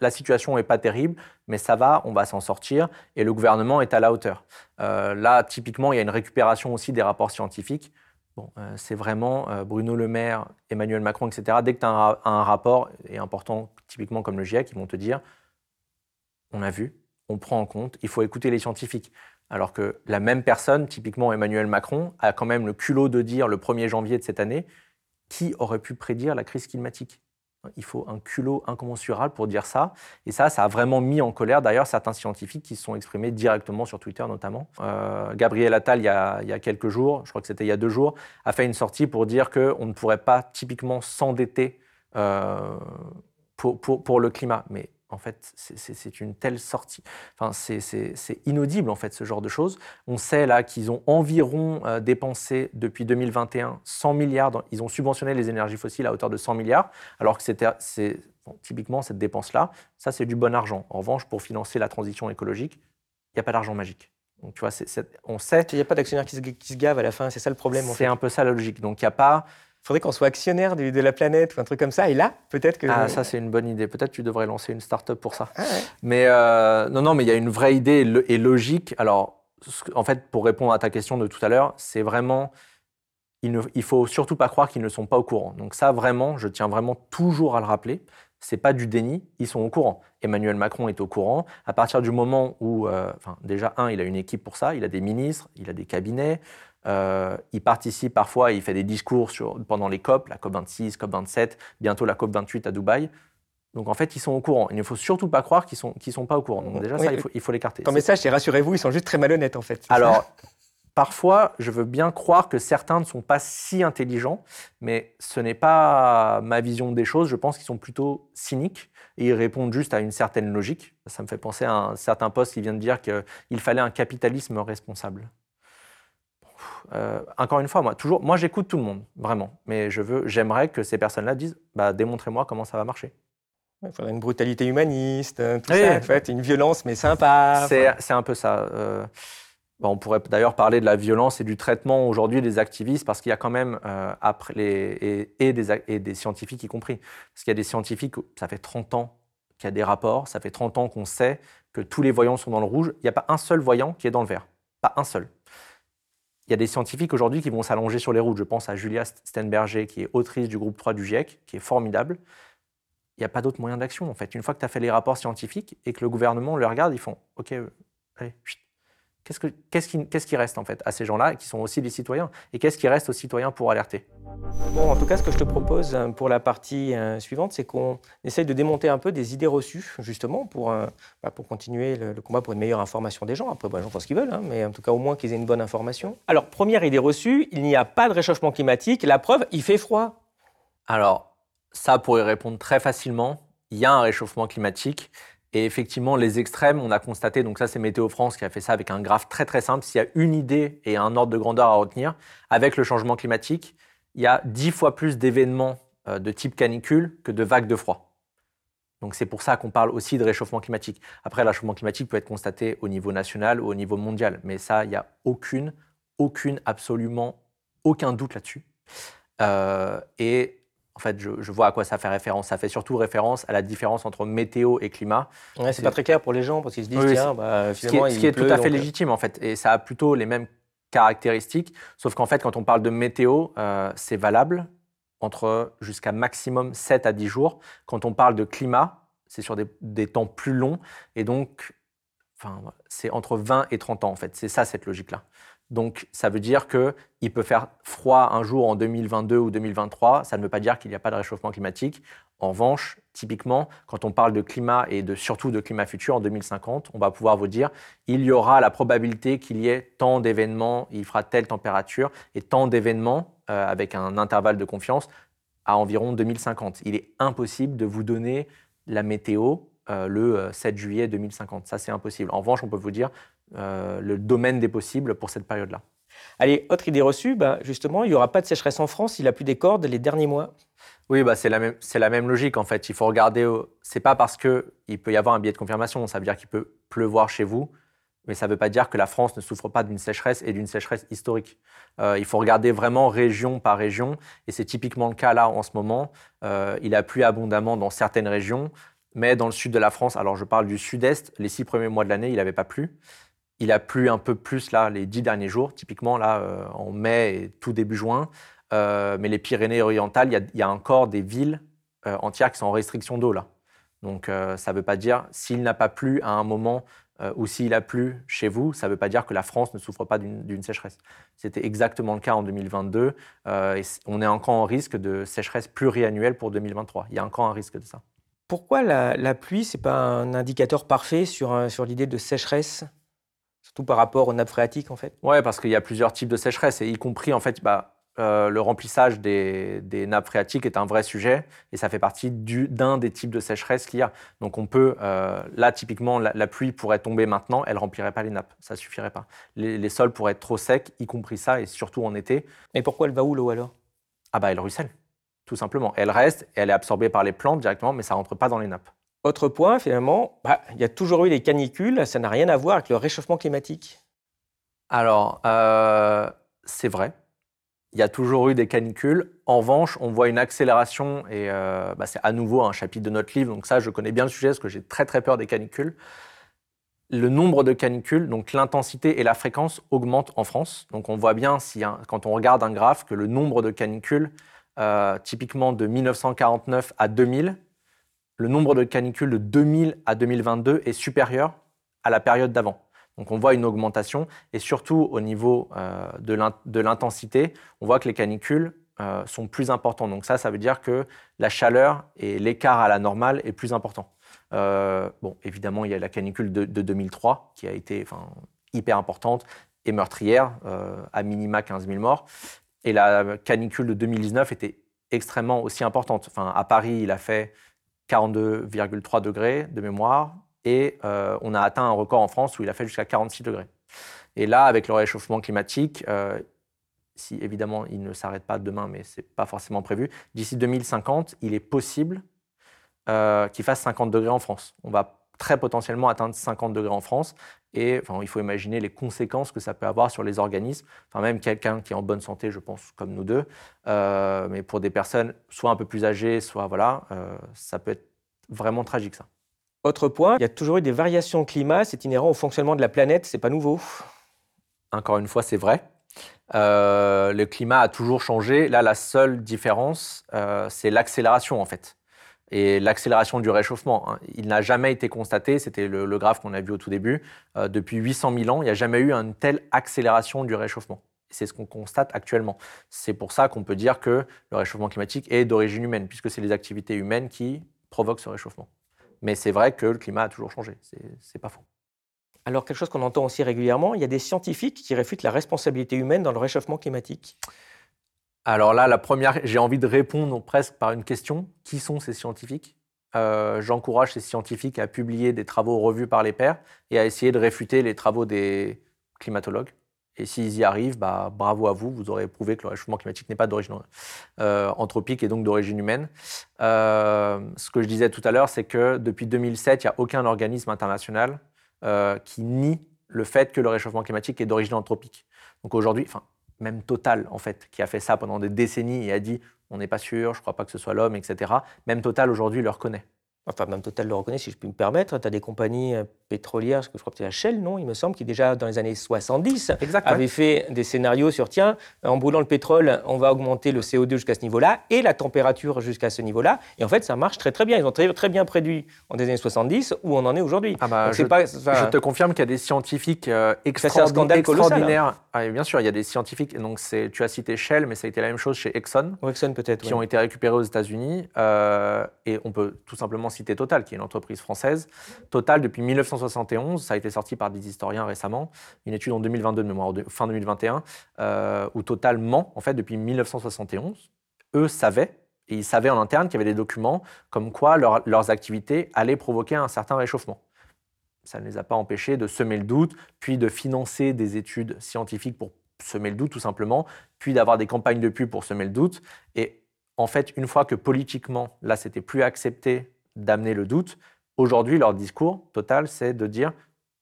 La situation n'est pas terrible, mais ça va, on va s'en sortir et le gouvernement est à la hauteur. Euh, là, typiquement, il y a une récupération aussi des rapports scientifiques. Euh, c'est vraiment euh, Bruno Le Maire, Emmanuel Macron, etc. Dès que tu as un, rapport, et important typiquement comme le GIEC, ils vont te dire on a vu, on prend en compte, il faut écouter les scientifiques. Alors que la même personne, typiquement Emmanuel Macron, a quand même le culot de dire le 1er janvier de cette année qui aurait pu prédire la crise climatique? Il faut un culot incommensurable pour dire ça. Et ça, ça a vraiment mis en colère d'ailleurs certains scientifiques qui se sont exprimés directement sur Twitter notamment. Euh, Gabriel Attal, il y, a, quelques jours, je crois que c'était il y a deux jours, a fait une sortie pour dire qu'on ne pourrait pas typiquement s'endetter euh, pour, le climat. Mais en fait, c'est une telle sortie. Enfin, c'est inaudible, en fait, ce genre de choses. On sait là qu'ils ont environ euh, dépensé depuis 2021 100 milliards. ils ont subventionné les énergies fossiles à hauteur de 100 milliards, alors que c'était typiquement cette dépense-là, ça c'est du bon argent. En revanche, pour financer la transition écologique, il n'y a pas d'argent magique. Donc, tu vois, on sait. Il n'y a pas d'actionnaire qui, qui, se gave à la fin, c'est ça le problème. C'est un peu ça la logique. Donc, il n'y a pas faudrait qu'on soit actionnaire de, la planète ou un truc comme ça. Et là, peut-être que. Ah, ça, c'est une bonne idée. Peut-être tu devrais lancer une start-up pour ça. Ah, mais euh, non, non, mais il y a une vraie idée et logique. Alors, en fait, pour répondre à ta question de tout à l'heure, c'est vraiment. Il ne il faut surtout pas croire qu'ils ne sont pas au courant. Donc, ça, vraiment, je tiens vraiment toujours à le rappeler. C'est pas du déni, ils sont au courant. Emmanuel Macron est au courant. À partir du moment où, euh, enfin, déjà, un, il a une équipe pour ça, il a des ministres, il a des cabinets, euh, il participe parfois, il fait des discours sur, pendant les COP, la COP 26, COP 27, bientôt la COP 28 à Dubaï. Donc en fait, ils sont au courant. Il ne faut surtout pas croire qu'ils ne sont, sont pas au courant. Donc déjà, ça, il faut, il faut l'écarter. Ton message, c'est rassurez-vous, ils sont juste très malhonnêtes en fait. Alors, parfois, je veux bien croire que certains ne sont pas si intelligents, mais ce n'est pas ma vision des choses. Je pense qu'ils sont plutôt cyniques et ils répondent juste à une certaine logique. Ça me fait penser à un certain poste qui vient de dire qu'il fallait un capitalisme responsable. Euh, encore une fois, moi, toujours, moi j'écoute tout le monde, vraiment. Mais je veux, j'aimerais que ces personnes-là disent, bah, démontrez-moi comment ça va marcher. Il faudrait une brutalité humaniste, hein, ça, en fait, une violence mais sympa. C'est un peu ça. Euh, on pourrait d'ailleurs parler de la violence et du traitement aujourd'hui des activistes, parce qu'il y a quand même, euh, après les, et, des, et, des, scientifiques y compris, parce qu'il y a des scientifiques, ça fait 30 ans qu'il y a des rapports, ça fait 30 ans qu'on sait que tous les voyants sont dans le rouge, il n'y a pas un seul voyant qui est dans le vert. Pas un seul. Il y a des scientifiques aujourd'hui qui vont s'allonger sur les routes. Je pense à Julia Stenberger, qui est autrice du groupe 3 du GIEC, qui est formidable il n'y a pas d'autre moyen d'action en fait. Une fois que tu as fait les rapports scientifiques et que le gouvernement le regarde, ils font OK, euh, allez, Qu'est-ce, qu'est-ce, qui, qu'est-ce qui reste en fait à ces gens-là qui sont aussi des citoyens? Et qu'est-ce qui reste aux citoyens pour alerter? Bon, en tout cas, ce que je te propose euh, pour la partie euh, suivante, c'est qu'on essaye de démonter un peu des idées reçues, justement, pour, bah, pour continuer le, combat pour une meilleure information des gens. Après, bah, les gens font ce qu'ils veulent, hein, mais en tout cas, au moins qu'ils aient une bonne information. Alors, première idée reçue, il n'y a pas de réchauffement climatique. La preuve, il fait froid. Alors, ça, pour y répondre très facilement, il y a un réchauffement climatique. Et effectivement, les extrêmes, on a constaté, donc ça c'est Météo France qui a fait ça avec un graphe très très simple, s'il y a une idée et un ordre de grandeur à retenir, avec le changement climatique, il y a dix fois plus d'événements euh, de type canicule que de vagues de froid. Donc c'est pour ça qu'on parle aussi de réchauffement climatique. Après, le réchauffement climatique peut être constaté au niveau national ou au niveau mondial, mais ça, il n'y a aucune, aucune, absolument aucun doute là-dessus. Euh, et en fait, je, vois à quoi ça fait référence. Ça fait surtout référence à la différence entre météo et climat. Ouais, c'est pas très clair pour les gens parce qu'ils se disent, tiens, bah, finalement, ce qui est, tout à fait euh, légitime en fait. Et ça a plutôt les mêmes caractéristiques, sauf qu'en fait, quand on parle de météo, euh, c'est valable entre jusqu'à maximum 7 à 10 jours. Quand on parle de climat, c'est sur des, des, temps plus longs. Et donc, enfin, c'est entre 20 et 30 ans en fait. C'est ça cette logique-là. Donc, ça veut dire qu'il peut faire froid un jour en 2022 ou 2023. Ça ne veut pas dire qu'il n'y a pas de réchauffement climatique. En revanche, typiquement, quand on parle de climat et de, surtout de climat futur en 2050, on va pouvoir vous dire il y aura la probabilité qu'il y ait tant d'événements, il fera telle température et tant d'événements euh, avec un intervalle de confiance à environ 2050. Il est impossible de vous donner la météo euh, le 7 euh, juillet 2050. Ça, c'est impossible. En revanche, on peut vous dire euh, le domaine des possibles pour cette période-là. Allez, autre idée reçue, bah, justement, il n'y aura pas de sécheresse en France s'il a plus des cordes les derniers mois. Oui, bah, c'est la, même, logique en fait. Il faut regarder, c'est pas parce qu'il peut y avoir un biais de confirmation, ça veut dire qu'il peut pleuvoir chez vous, mais ça ne veut pas dire que la France ne souffre pas d'une sécheresse et d'une sécheresse historique. Euh, il faut regarder vraiment région par région, et c'est typiquement le cas là en ce moment. Euh, il a plu abondamment dans certaines régions, mais dans le sud de la France, alors je parle du sud-est, les six premiers mois de l'année, il n'avait pas plu. Il a plu un peu plus là les dix derniers jours, typiquement là euh, en mai et tout début juin. Euh, mais les Pyrénées orientales, il y, a encore des villes euh, entières qui sont en restriction d'eau là. Donc ça ne veut pas dire s'il n'a pas plu à un moment ou s'il a plu chez vous, ça ne veut pas dire que la France ne souffre pas d'une sécheresse. C'était exactement le cas en 2022 et on est encore en risque de sécheresse pluriannuelle pour 2023. Il y a encore un risque de ça. Pourquoi la, pluie, ce n'est pas un indicateur parfait sur l'idée de sécheresse? Surtout par rapport aux nappes phréatiques, en fait Oui, parce qu'il y a plusieurs types de sécheresse, et y compris, en fait, bah, euh, le remplissage des, nappes phréatiques est un vrai sujet, et ça fait partie d'un des types de sécheresse qu'il y a. Donc on peut, euh, là, typiquement, la, pluie pourrait tomber maintenant, elle remplirait pas les nappes, ça ne suffirait pas. Les, sols pourraient être trop secs, y compris ça, et surtout en été. Et pourquoi elle va où, l'eau, alors? Ah bah, elle ruisselle, tout simplement. Elle reste, elle est absorbée par les plantes directement, mais ça ne rentre pas dans les nappes. Autre point, finalement, bah, il y a toujours eu des canicules, ça n'a rien à voir avec le réchauffement climatique. Alors, euh, c'est vrai, il y a toujours eu des canicules. En revanche, on voit une accélération, et euh, bah, c'est à nouveau un chapitre de notre livre, donc ça, je connais bien le sujet parce que j'ai très très peur des canicules. Le nombre de canicules, donc l'intensité et la fréquence augmentent en France. Donc on voit bien, quand on regarde un graphe, que le nombre de canicules, euh, typiquement de 1949 à 2000, le nombre de canicules de 2000 à 2022 est supérieur à la période d'avant. Donc on voit une augmentation et surtout au niveau euh, de l'intensité, on voit que les canicules euh, sont plus importants. Donc ça, ça veut dire que la chaleur et l'écart à la normale est plus important. Euh, bon, évidemment, il y a la canicule de, 2003 qui a été hyper importante et meurtrière, à minima 15 000 morts. Et la canicule de 2019 était extrêmement aussi importante. Enfin, à Paris, il a fait 42,3 degrés de mémoire et on a atteint un record en France où il a fait jusqu'à 46 degrés. Et là, avec le réchauffement climatique, si évidemment il ne s'arrête pas demain, mais ce n'est pas forcément prévu, d'ici 2050, il est possible euh, qu'il fasse 50 degrés en France. On va très potentiellement atteindre 50 degrés en France. Et enfin, il faut imaginer les conséquences que ça peut avoir sur les organismes. Enfin, même quelqu'un qui est en bonne santé, je pense, comme nous deux. Euh, mais pour des personnes soit un peu plus âgées, soit voilà, euh, ça peut être vraiment tragique ça. Autre point, il y a toujours eu des variations au climat, c'est inhérent au fonctionnement de la planète, c'est pas nouveau. Encore une fois, c'est vrai. Euh, le climat a toujours changé. Là, la seule différence, c'est l'accélération en fait. Et l'accélération du réchauffement. Hein. Il n'a jamais été constaté, c'était le, graphe qu'on a vu au tout début, euh, depuis 800 000 ans, il n'y a jamais eu une telle accélération du réchauffement. C'est ce qu'on constate actuellement. C'est pour ça qu'on peut dire que le réchauffement climatique est d'origine humaine, puisque c'est les activités humaines qui provoquent ce réchauffement. Mais c'est vrai que le climat a toujours changé, c'est pas faux. Alors, quelque chose qu'on entend aussi régulièrement, il y a des scientifiques qui réfutent la responsabilité humaine dans le réchauffement climatique. Alors là, la première, j'ai envie de répondre presque par une question. Qui sont ces scientifiques? Euh, J'encourage ces scientifiques à publier des travaux revus par les pairs et à essayer de réfuter les travaux des climatologues. Et s'ils y arrivent, bah, bravo à vous, vous aurez prouvé que le réchauffement climatique n'est pas d'origine euh, anthropique et donc d'origine humaine. Euh, ce que je disais tout à l'heure, c'est que depuis 2007, il n'y a aucun organisme international qui nie le fait que le réchauffement climatique est d'origine anthropique. Donc aujourd'hui, enfin, même Total, en fait, qui a fait ça pendant des décennies et a dit on n'est pas sûr, je ne crois pas que ce soit l'homme, etc. Même Total aujourd'hui le reconnaît. Enfin, même Total le reconnaît, si je puis me permettre. Tu as des compagnies euh, pétrolières, je crois que c'est Shell, non Il me semble, qui déjà dans les années 70 avait fait des scénarios sur tiens, en brûlant le pétrole, on va augmenter le CO2 jusqu'à ce niveau-là et la température jusqu'à ce niveau-là. Et en fait, ça marche très très bien. Ils ont très, très bien prédit en des années 70 où on en est aujourd'hui. Ah bah, je, je, te confirme qu'il y a des scientifiques euh, extraordinaires. Ah, bien sûr, il y a des scientifiques. Donc, tu as cité Shell, mais ça a été la même chose chez Exxon. Exxon peut-être. Qui ont été récupérés aux États-Unis. Euh, et on peut tout simplement citer Total, qui est une entreprise française. Total, depuis 1971, ça a été sorti par des historiens récemment, une étude en 2022 de mémoire, fin 2021, euh, où Total ment, en fait, depuis 1971. Eux savaient, et ils savaient en interne qu'il y avait des documents comme quoi leurs activités allaient provoquer un certain réchauffement. Ça ne les a pas empêchés de semer le doute, puis de financer des études scientifiques pour semer le doute tout simplement, puis d'avoir des campagnes de pub pour semer le doute. Et en fait, une fois que politiquement, là, c'était plus accepté d'amener le doute. Aujourd'hui, leur discours total, c'est de dire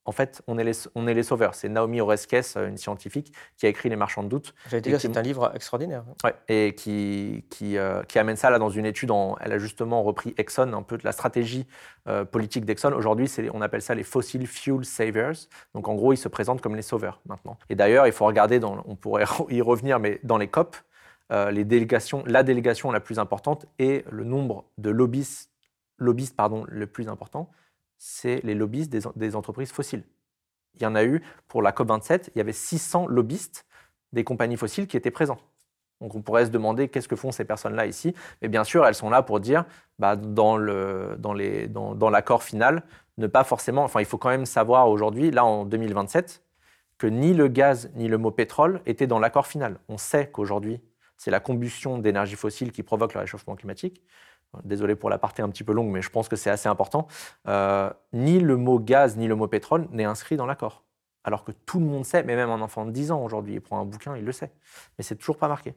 en fait, on est les, on est les sauveurs. C'est Naomi Oreskes, une scientifique, qui a écrit Les Marchands de doute. J'allais dire, c'est un livre extraordinaire. Ouais, et qui, qui, euh, qui, amène ça là dans une étude. En, elle a justement repris Exxon, un peu de la stratégie euh, politique d'Exxon. Aujourd'hui, on appelle ça les fossil fuel savers. Donc en gros, ils se présentent comme les sauveurs maintenant. Et d'ailleurs, il faut regarder, dans, on pourrait y revenir, mais dans les COP, euh, les délégations, la délégation la plus importante est le nombre de lobbyistes lobbyiste pardon, le plus important, c'est les lobbyistes des, entreprises fossiles. Il y en a eu pour la COP27, il y avait 600 lobbyistes des compagnies fossiles qui étaient présents. Donc on pourrait se demander qu'est-ce que font ces personnes-là ici. Mais bien sûr, elles sont là pour dire, bah, dans l'accord dans dans, final, ne pas forcément. Enfin, il faut quand même savoir aujourd'hui, là en 2027, que ni le gaz ni le mot pétrole étaient dans l'accord final. On sait qu'aujourd'hui, c'est la combustion d'énergie fossile qui provoque le réchauffement climatique. Désolé pour la partie un petit peu longue, mais je pense que c'est assez important. Euh, ni le mot gaz ni le mot pétrole n'est inscrit dans l'accord. Alors que tout le monde sait, mais même un enfant de 10 ans aujourd'hui, il prend un bouquin, il le sait. Mais c'est toujours pas marqué.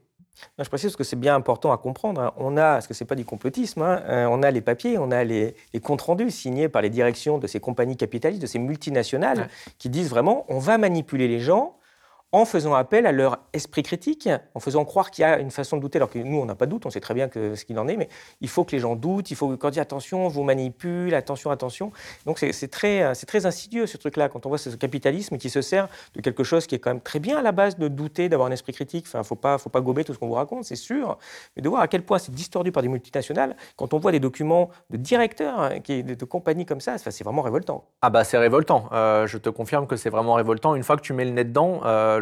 je précise que c'est bien important à comprendre. Hein. On a, parce que ce n'est pas du complotisme, hein, euh, on a les papiers, on a les, comptes rendus signés par les directions de ces compagnies capitalistes, de ces multinationales, qui disent vraiment on va manipuler les gens en faisant appel à leur esprit critique, en faisant croire qu'il y a une façon de douter, alors que nous, on n'a pas de doute, on sait très bien que, ce qu'il en est, mais il faut que les gens doutent, il faut qu'on dise attention, on vous manipule, attention, attention. Donc c'est très, très insidieux ce truc-là, quand on voit ce capitalisme qui se sert de quelque chose qui est quand même très bien à la base de douter, d'avoir un esprit critique. Enfin, il faut pas, faut pas gober tout ce qu'on vous raconte, c'est sûr, mais de voir à quel point c'est distordu par des multinationales, quand on voit des documents de directeurs hein, de, compagnies comme ça, c'est vraiment révoltant. Ah bah c'est révoltant, euh, je te confirme que c'est vraiment révoltant. Une fois que tu mets le nez dedans, euh,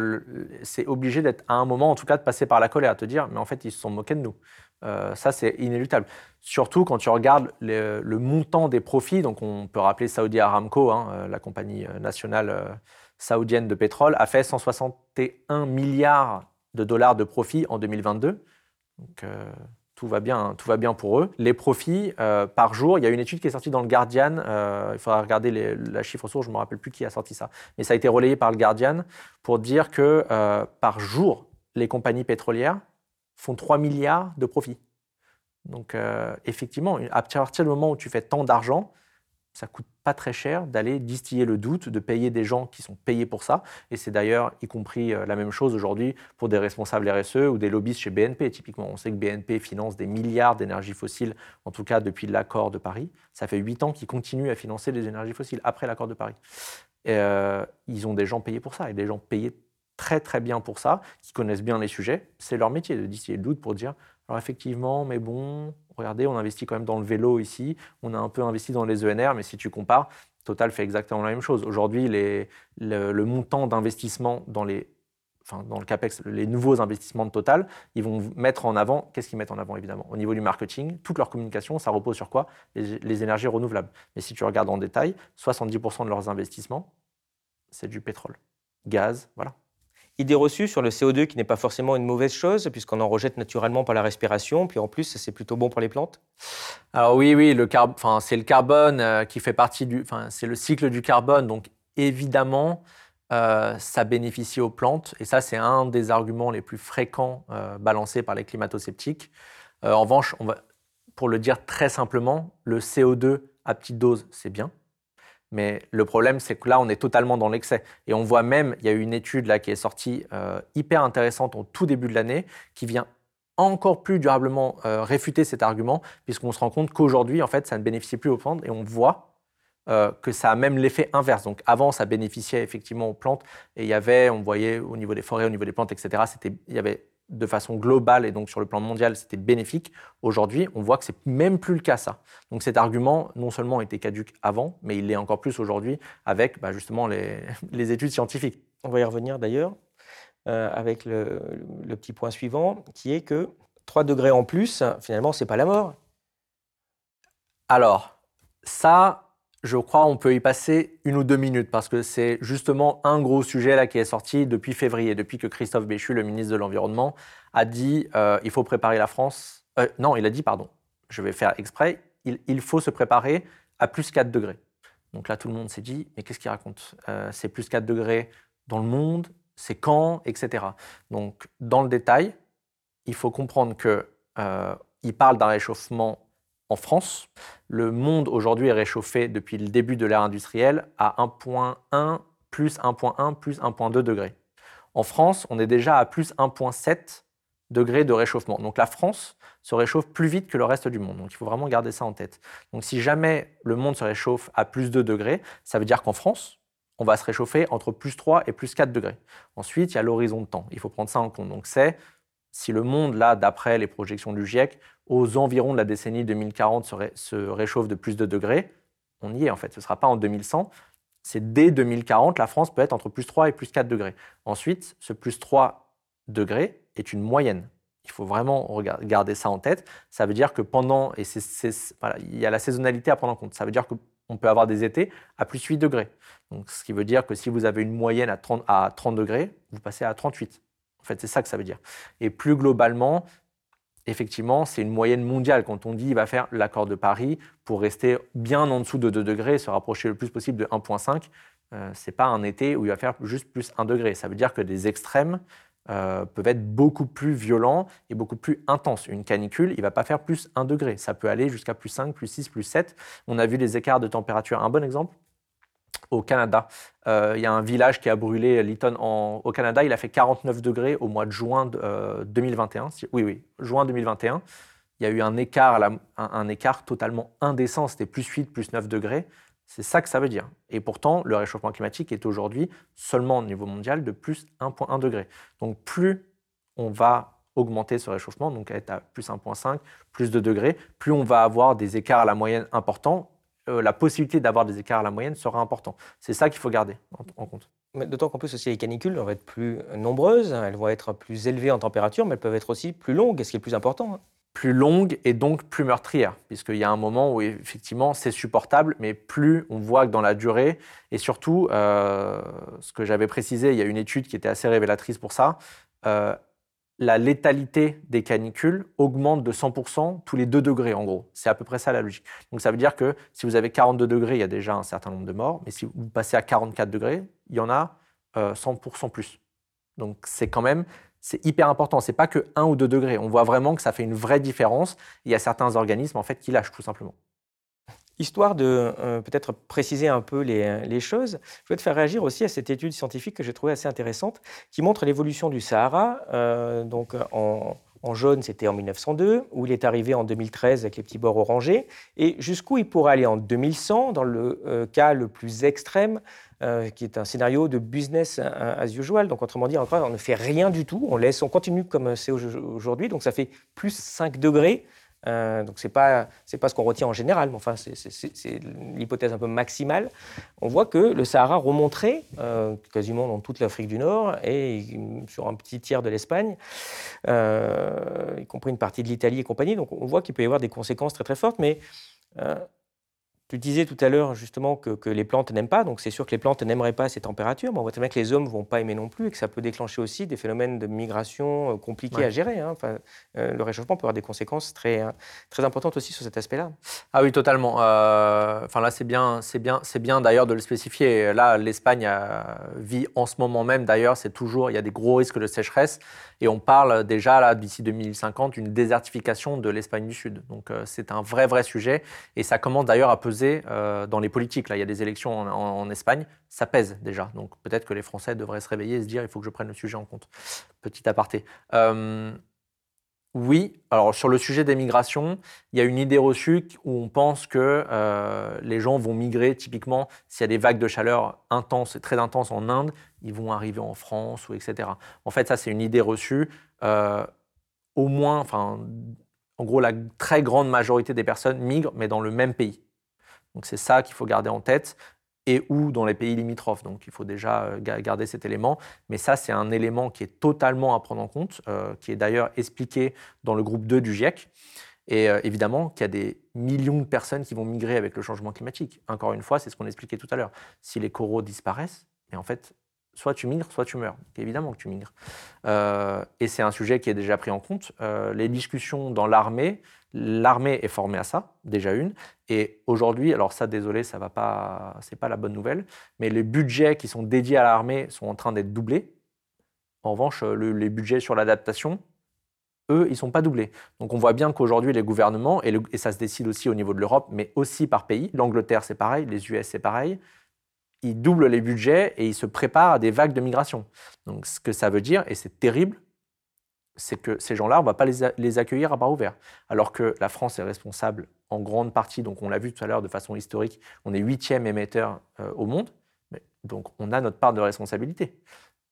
c'est obligé d'être à un moment, en tout cas, de passer par la colère, te dire, mais en fait, ils se sont moqués de nous. ça, c'est inéluctable. Surtout quand tu regardes le montant des profits, donc on peut rappeler Saudi Aramco, hein, la compagnie nationale saoudienne de pétrole, a fait 161 milliards de dollars de profits en 2022. Donc, tout va bien, tout va bien pour eux. Les profits euh, par jour, il y a une étude qui est sortie dans le Guardian. Euh, il faudra regarder la chiffre source, je me rappelle plus qui a sorti ça, mais ça a été relayé par le Guardian pour dire que euh, par jour, les compagnies pétrolières font 3 milliards de profits. Donc effectivement, à partir du moment où tu fais tant d'argent, ça coûte pas très cher d'aller distiller le doute, de payer des gens qui sont payés pour ça. Et c'est d'ailleurs y compris euh, la même chose aujourd'hui pour des responsables RSE ou des lobbyistes chez BNP. Typiquement, on sait que BNP finance des milliards d'énergies fossiles, en tout cas depuis l'accord de Paris. Ça fait huit ans qu'ils continuent à financer les énergies fossiles après l'accord de Paris. Et, euh, ils ont des gens payés pour ça et des gens payés très très bien pour ça, qui connaissent bien les sujets. C'est leur métier de distiller le doute pour dire alors effectivement, mais bon, regardez, on investit quand même dans le vélo ici, on a un peu investi dans les ENR, mais si tu compares, Total fait exactement la même chose. Aujourd'hui, le, montant d'investissement dans les Enfin, dans le CAPEX, les nouveaux investissements de Total, ils vont mettre en avant, qu'est-ce qu'ils mettent en avant évidemment? Au niveau du marketing, toute leur communication, ça repose sur quoi? Les, les, énergies renouvelables. Mais si tu regardes en détail, 70% de leurs investissements, c'est du pétrole, gaz, voilà idée reçue sur le CO2 qui n'est pas forcément une mauvaise chose, puisqu'on en rejette naturellement par la respiration, puis en plus, c'est plutôt bon pour les plantes? Alors oui, oui, le c'est le carbone euh, qui fait partie du... Enfin, c'est le cycle du carbone, donc évidemment, euh, ça bénéficie aux plantes, et ça, c'est un des arguments les plus fréquents euh, balancés par les climato-sceptiques. en revanche, on va, pour le dire très simplement, le CO2 à petite dose, c'est bien. Mais le problème, c'est que là, on est totalement dans l'excès. Et on voit même, il y a eu une étude là qui est sortie euh, hyper intéressante au tout début de l'année, qui vient encore plus durablement euh, réfuter cet argument, puisqu'on se rend compte qu'aujourd'hui, en fait, ça ne bénéficie plus aux plantes, et on voit euh, que ça a même l'effet inverse. Donc avant, ça bénéficiait effectivement aux plantes, et il y avait, on voyait au niveau des forêts, au niveau des plantes, etc., il y avait de façon globale et donc sur le plan mondial, c'était bénéfique. Aujourd'hui, on voit que c'est même plus le cas ça. Donc cet argument, non seulement était caduque avant, mais il l'est encore plus aujourd'hui avec bah, justement les, les, études scientifiques. On va y revenir d'ailleurs euh, avec le, le, petit point suivant, qui est que 3 degrés en plus, finalement, c'est pas la mort. Alors, ça, je crois on peut y passer une ou deux minutes parce que c'est justement un gros sujet là qui est sorti depuis février, depuis que Christophe Béchu, le ministre de l'Environnement, a dit euh, il faut préparer la France. Euh, non, il a dit pardon. Je vais faire exprès. Il, faut se préparer à plus 4 degrés. Donc là, tout le monde s'est dit mais qu'est-ce qu'il raconte? Euh, C'est plus 4 degrés dans le monde, c'est quand, etc. Donc dans le détail, il faut comprendre que il parle d'un réchauffement en France, le monde aujourd'hui est réchauffé depuis le début de l'ère industrielle à 1.1 plus 1.1 plus 1.2 degrés. En France, on est déjà à plus 1.7 degrés de réchauffement. Donc la France se réchauffe plus vite que le reste du monde. Donc il faut vraiment garder ça en tête. Donc si jamais le monde se réchauffe à plus 2 degrés, ça veut dire qu'en France, on va se réchauffer entre plus 3 et plus 4 degrés. Ensuite, il y a l'horizon de temps. Il faut prendre ça en compte. Donc c'est si le monde, là, d'après les projections du GIEC, aux environs de la décennie 2040 se, réchauffe de plus de degrés, on y est en fait. Ce ne sera pas en 2100. C'est dès 2040, la France peut être entre plus 3 et plus 4 degrés. Ensuite, ce plus 3 degrés est une moyenne. Il faut vraiment garder ça en tête. Ça veut dire que pendant, et il y a la saisonnalité à prendre en compte. Ça veut dire qu'on peut avoir des étés à plus 8 degrés. Donc, ce qui veut dire que si vous avez une moyenne à 30, à 30 degrés, vous passez à 38. En fait, c'est ça que ça veut dire. Et plus globalement, effectivement, c'est une moyenne mondiale. Quand on dit qu'il va faire l'accord de Paris pour rester bien en dessous de 2 degrés, se rapprocher le plus possible de 1,5, euh, ce n'est pas un été où il va faire juste plus 1 degré. Ça veut dire que des extrêmes euh, peuvent être beaucoup plus violents et beaucoup plus intenses. Une canicule, il va pas faire plus 1 degré. Ça peut aller jusqu'à plus 5, plus 6, plus 7. On a vu les écarts de température. Un bon exemple, au Canada. Euh, il y a un village qui a brûlé, Lytton, au Canada. Il a fait 49 degrés au mois de juin 2021. Euh, oui, oui, juin 2021. Il y a eu un écart, un, écart totalement indécent. C'était plus 8, plus 9 degrés. C'est ça que ça veut dire. Et pourtant, le réchauffement climatique est aujourd'hui seulement au niveau mondial de plus 1,1 degré. Donc plus on va augmenter ce réchauffement, donc être à plus 1,5, plus de degrés, plus on va avoir des écarts à la moyenne importants la possibilité d'avoir des écarts à la moyenne sera important. C'est ça qu'il faut garder en, compte. D'autant qu'en plus aussi les canicules vont être plus nombreuses, elles vont être plus élevées en température, mais elles peuvent être aussi plus longues, ce qui est le plus important. Hein. Plus longues et donc plus meurtrières, puisqu'il y a un moment où effectivement c'est supportable, mais plus on voit que dans la durée, et surtout, euh, ce que j'avais précisé, il y a une étude qui était assez révélatrice pour ça, euh, la létalité des canicules augmente de 100% tous les 2 degrés, en gros. C'est à peu près ça la logique. Donc ça veut dire que si vous avez 42 degrés, il y a déjà un certain nombre de morts, mais si vous passez à 44 degrés, il y en a 100% euh, plus. Donc c'est quand même, c'est hyper important. C'est pas que 1 ou 2 degrés. On voit vraiment que ça fait une vraie différence. Il y a certains organismes en fait qui lâchent tout simplement. Histoire de euh, peut-être préciser un peu les, choses, je voulais te faire réagir aussi à cette étude scientifique que j'ai trouvée assez intéressante, qui montre l'évolution du Sahara. Euh, donc en, jaune, c'était en 1902, où il est arrivé en 2013 avec les petits bords orangés, et jusqu'où il pourrait aller en 2100, dans le euh, cas le plus extrême, qui est un scénario de business as usual. Donc, autrement dit, encore, on ne fait rien du tout, on laisse, on continue comme c'est aujourd'hui. Donc, ça fait plus 5 degrés euh, donc ce n'est pas, pas ce qu'on retient en général, mais enfin c'est l'hypothèse un peu maximale. On voit que le Sahara remonterait euh, quasiment dans toute l'Afrique du Nord et sur un petit tiers de l'Espagne, euh, y compris une partie de l'Italie et compagnie. Donc on voit qu'il peut y avoir des conséquences très très fortes, mais tu disais tout à l'heure justement que, les plantes n'aiment pas, donc c'est sûr que les plantes n'aimeraient pas ces températures, mais on voit très bien que les hommes ne vont pas aimer non plus et que ça peut déclencher aussi des phénomènes de migration euh, compliqués à gérer. Hein. Enfin, euh, le réchauffement peut avoir des conséquences très, euh, très importantes aussi sur cet aspect-là. Ah oui, totalement. enfin là, c'est bien, c'est bien, c'est bien d'ailleurs de le spécifier. Là, l'Espagne vit en ce moment même, d'ailleurs, c'est toujours, il y a des gros risques de sécheresse et on parle déjà là d'ici 2050 d'une désertification de l'Espagne du Sud. Donc c'est un vrai, vrai sujet et ça commence d'ailleurs à peser euh, dans les politiques. Là, il y a des élections en, Espagne, ça pèse déjà. Donc peut-être que les Français devraient se réveiller et se dire il faut que je prenne le sujet en compte. Petit aparté. Euh, oui, alors sur le sujet des migrations, il y a une idée reçue où on pense que euh, les gens vont migrer typiquement s'il y a des vagues de chaleur intenses et très intenses en Inde, ils vont arriver en France ou etc. En fait, ça c'est une idée reçue. au moins, enfin, en gros, la très grande majorité des personnes migrent, mais dans le même pays. Donc c'est ça qu'il faut garder en tête et ou dans les pays limitrophes. Donc il faut déjà euh, garder cet élément. Mais ça, c'est un élément qui est totalement à prendre en compte, euh, qui est d'ailleurs expliqué dans le groupe 2 du GIEC. Et euh, évidemment qu'il y a des millions de personnes qui vont migrer avec le changement climatique. Encore une fois, c'est ce qu'on expliquait tout à l'heure. Si les coraux disparaissent, et en fait, soit tu migres, soit tu meurs. Évidemment que tu migres. et c'est un sujet qui est déjà pris en compte. les discussions dans l'armée L'armée est formée à ça, déjà une. Et aujourd'hui, alors ça, désolé, ça va pas, c'est pas la bonne nouvelle, mais les budgets qui sont dédiés à l'armée sont en train d'être doublés. En revanche, les budgets sur l'adaptation, eux, ils sont pas doublés. Donc on voit bien qu'aujourd'hui, les gouvernements, et, et, ça se décide aussi au niveau de l'Europe, mais aussi par pays, l'Angleterre c'est pareil, les US c'est pareil, ils doublent les budgets et ils se préparent à des vagues de migration. Donc ce que ça veut dire, et c'est terrible, c'est que ces gens-là, on ne va pas les, accueillir à bras ouverts. Alors que la France est responsable en grande partie, donc on l'a vu tout à l'heure de façon historique, on est huitième émetteur euh, au monde, donc on a notre part de responsabilité.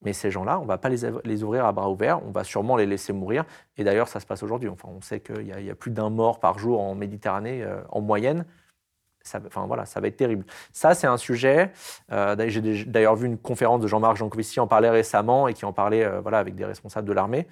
Mais ces gens-là, on ne va pas les, ouvrir à bras ouverts, on va sûrement les laisser mourir. Et d'ailleurs, ça se passe aujourd'hui. Enfin, on sait qu'il y, a plus d'un mort par jour en Méditerranée euh, en moyenne. Ça, enfin, voilà, ça va être terrible. Ça, c'est un sujet. Euh, j'ai d'ailleurs vu une conférence de Jean-Marc Jancovici en parler récemment et qui en parlait voilà, avec des responsables de l'armée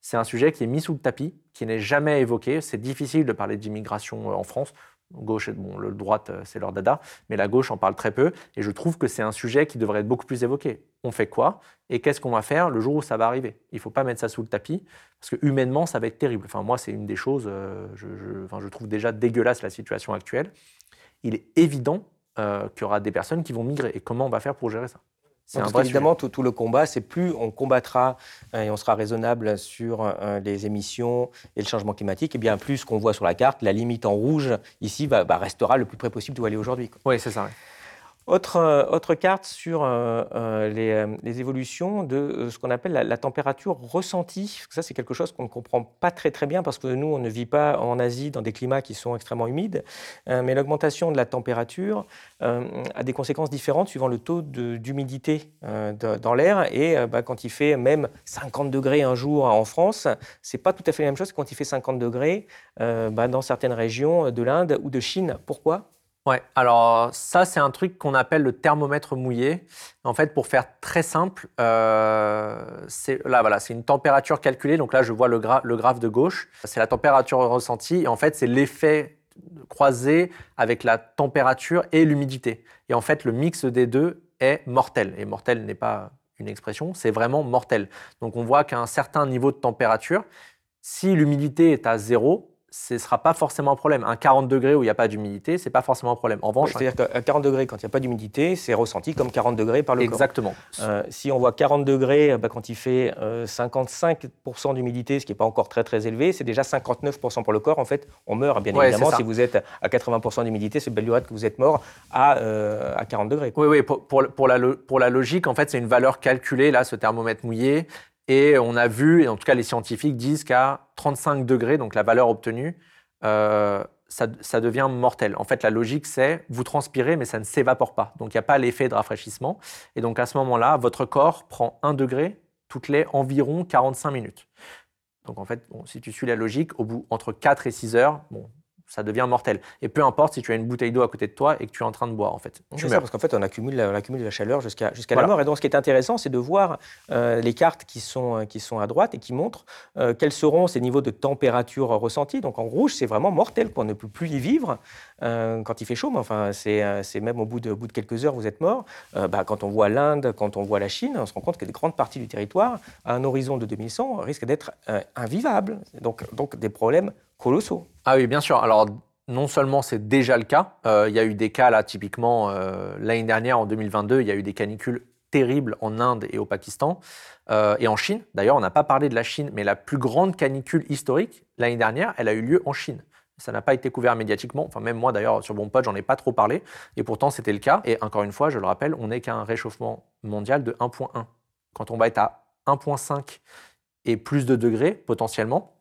c'est un sujet qui est mis sous le tapis, qui n'est jamais évoqué. C'est difficile de parler d'immigration euh, en France. Gauche, bon, le droite, euh, c'est leur dada, mais la gauche en parle très peu. Et je trouve que c'est un sujet qui devrait être beaucoup plus évoqué. On fait quoi Et qu'est-ce qu'on va faire le jour où ça va arriver? Il ne faut pas mettre ça sous le tapis, parce que humainement, ça va être terrible. Enfin, moi, c'est une des choses, euh, je, je, trouve déjà dégueulasse la situation actuelle. Il est évident qu'il y aura des personnes qui vont migrer. Et comment on va faire pour gérer ça? Évidemment, tout, le combat, c'est plus on combattra euh, et on sera raisonnable sur euh, les émissions et le changement climatique, et bien plus qu'on voit sur la carte, la limite en rouge ici bah, restera le plus près possible d'où aller aujourd'hui. Oui, c'est ça. Autre, euh, autre, carte sur euh, euh, les, évolutions de ce qu'on appelle la, température ressentie. Ça, c'est quelque chose qu'on ne comprend pas très très bien parce que nous, on ne vit pas en Asie dans des climats qui sont extrêmement humides. mais l'augmentation de la température a des conséquences différentes suivant le taux d'humidité dans l'air. Et bah, quand il fait même 50 degrés un jour en France, c'est pas tout à fait la même chose que quand il fait 50 degrés bah, dans certaines régions de l'Inde ou de Chine. Pourquoi? Ouais, alors ça, c'est un truc qu'on appelle le thermomètre mouillé. En fait, pour faire très simple, euh, c'est là, voilà, c'est une température calculée. Donc là, je vois le, le graphe de gauche. C'est la température ressentie. Et en fait, c'est l'effet croisé avec la température et l'humidité. Et en fait, le mix des deux est mortel. Et mortel n'est pas une expression, c'est vraiment mortel. Donc on voit qu'à un certain niveau de température, si l'humidité est à zéro, ce ne sera pas forcément un problème. Un 40 degrés où il n'y a pas d'humidité, ce n'est pas forcément un problème. En revanche, c'est-à-dire qu'à 40 degrés, quand il n'y a pas d'humidité, c'est ressenti comme 40 degrés par le corps. Exactement. Euh, si on voit 40 degrés bah, quand il fait 55% euh, d'humidité, ce qui n'est pas encore très très élevé, c'est déjà 59% pour le corps. En fait, on meurt bien évidemment. Si vous êtes à 80% d'humidité, c'est belle que vous êtes mort à, euh, à 40 degrés. Oui, oui. Pour, pour, la, pour la logique, en fait, c'est une valeur calculée là, ce thermomètre mouillé. Et on a vu, et en tout cas les scientifiques disent qu'à 35 degrés, donc la valeur obtenue, euh, ça, devient mortel. En fait, la logique, c'est vous transpirez, mais ça ne s'évapore pas. Donc, il n'y a pas l'effet de rafraîchissement. Et donc, à ce moment-là, votre corps prend 1 degré toutes les environ 45 minutes. Donc, en fait, si tu suis la logique, au bout entre 4 et 6 heures, bon, ça devient mortel. Et peu importe si tu as une bouteille d'eau à côté de toi et que tu es en train de boire, en fait. C'est ça, parce qu'en fait, on accumule, on accumule la chaleur jusqu'à jusqu'à la mort. Et donc, ce qui est intéressant, c'est de voir euh, les cartes qui sont, euh, qui sont à droite et qui montrent euh, quels seront ces niveaux de température ressentis. Donc, en rouge, c'est vraiment mortel, qu'on ne peut plus y vivre quand il fait chaud. Mais enfin, c'est même au bout, de, quelques heures, vous êtes mort. Bah, quand on voit l'Inde, quand on voit la Chine, on se rend compte que des grandes parties du territoire, à un horizon de 2100, risquent d'être invivables. Donc, des problèmes colossaux. Ah oui, bien sûr. Alors, non seulement c'est déjà le cas, euh, il y a eu des cas là, typiquement euh, l'année dernière, en 2022, il y a eu des canicules terribles en Inde et au Pakistan, euh, et en Chine. D'ailleurs, on n'a pas parlé de la Chine, mais la plus grande canicule historique, l'année dernière, elle a eu lieu en Chine. Ça n'a pas été couvert médiatiquement. Enfin, même moi, d'ailleurs, sur Bon Pod, j'en ai pas trop parlé. Et pourtant, c'était le cas. Et encore une fois, je le rappelle, on n'est qu'à un réchauffement mondial de 1,1. Quand on va être à 1,5 et plus de degrés, potentiellement,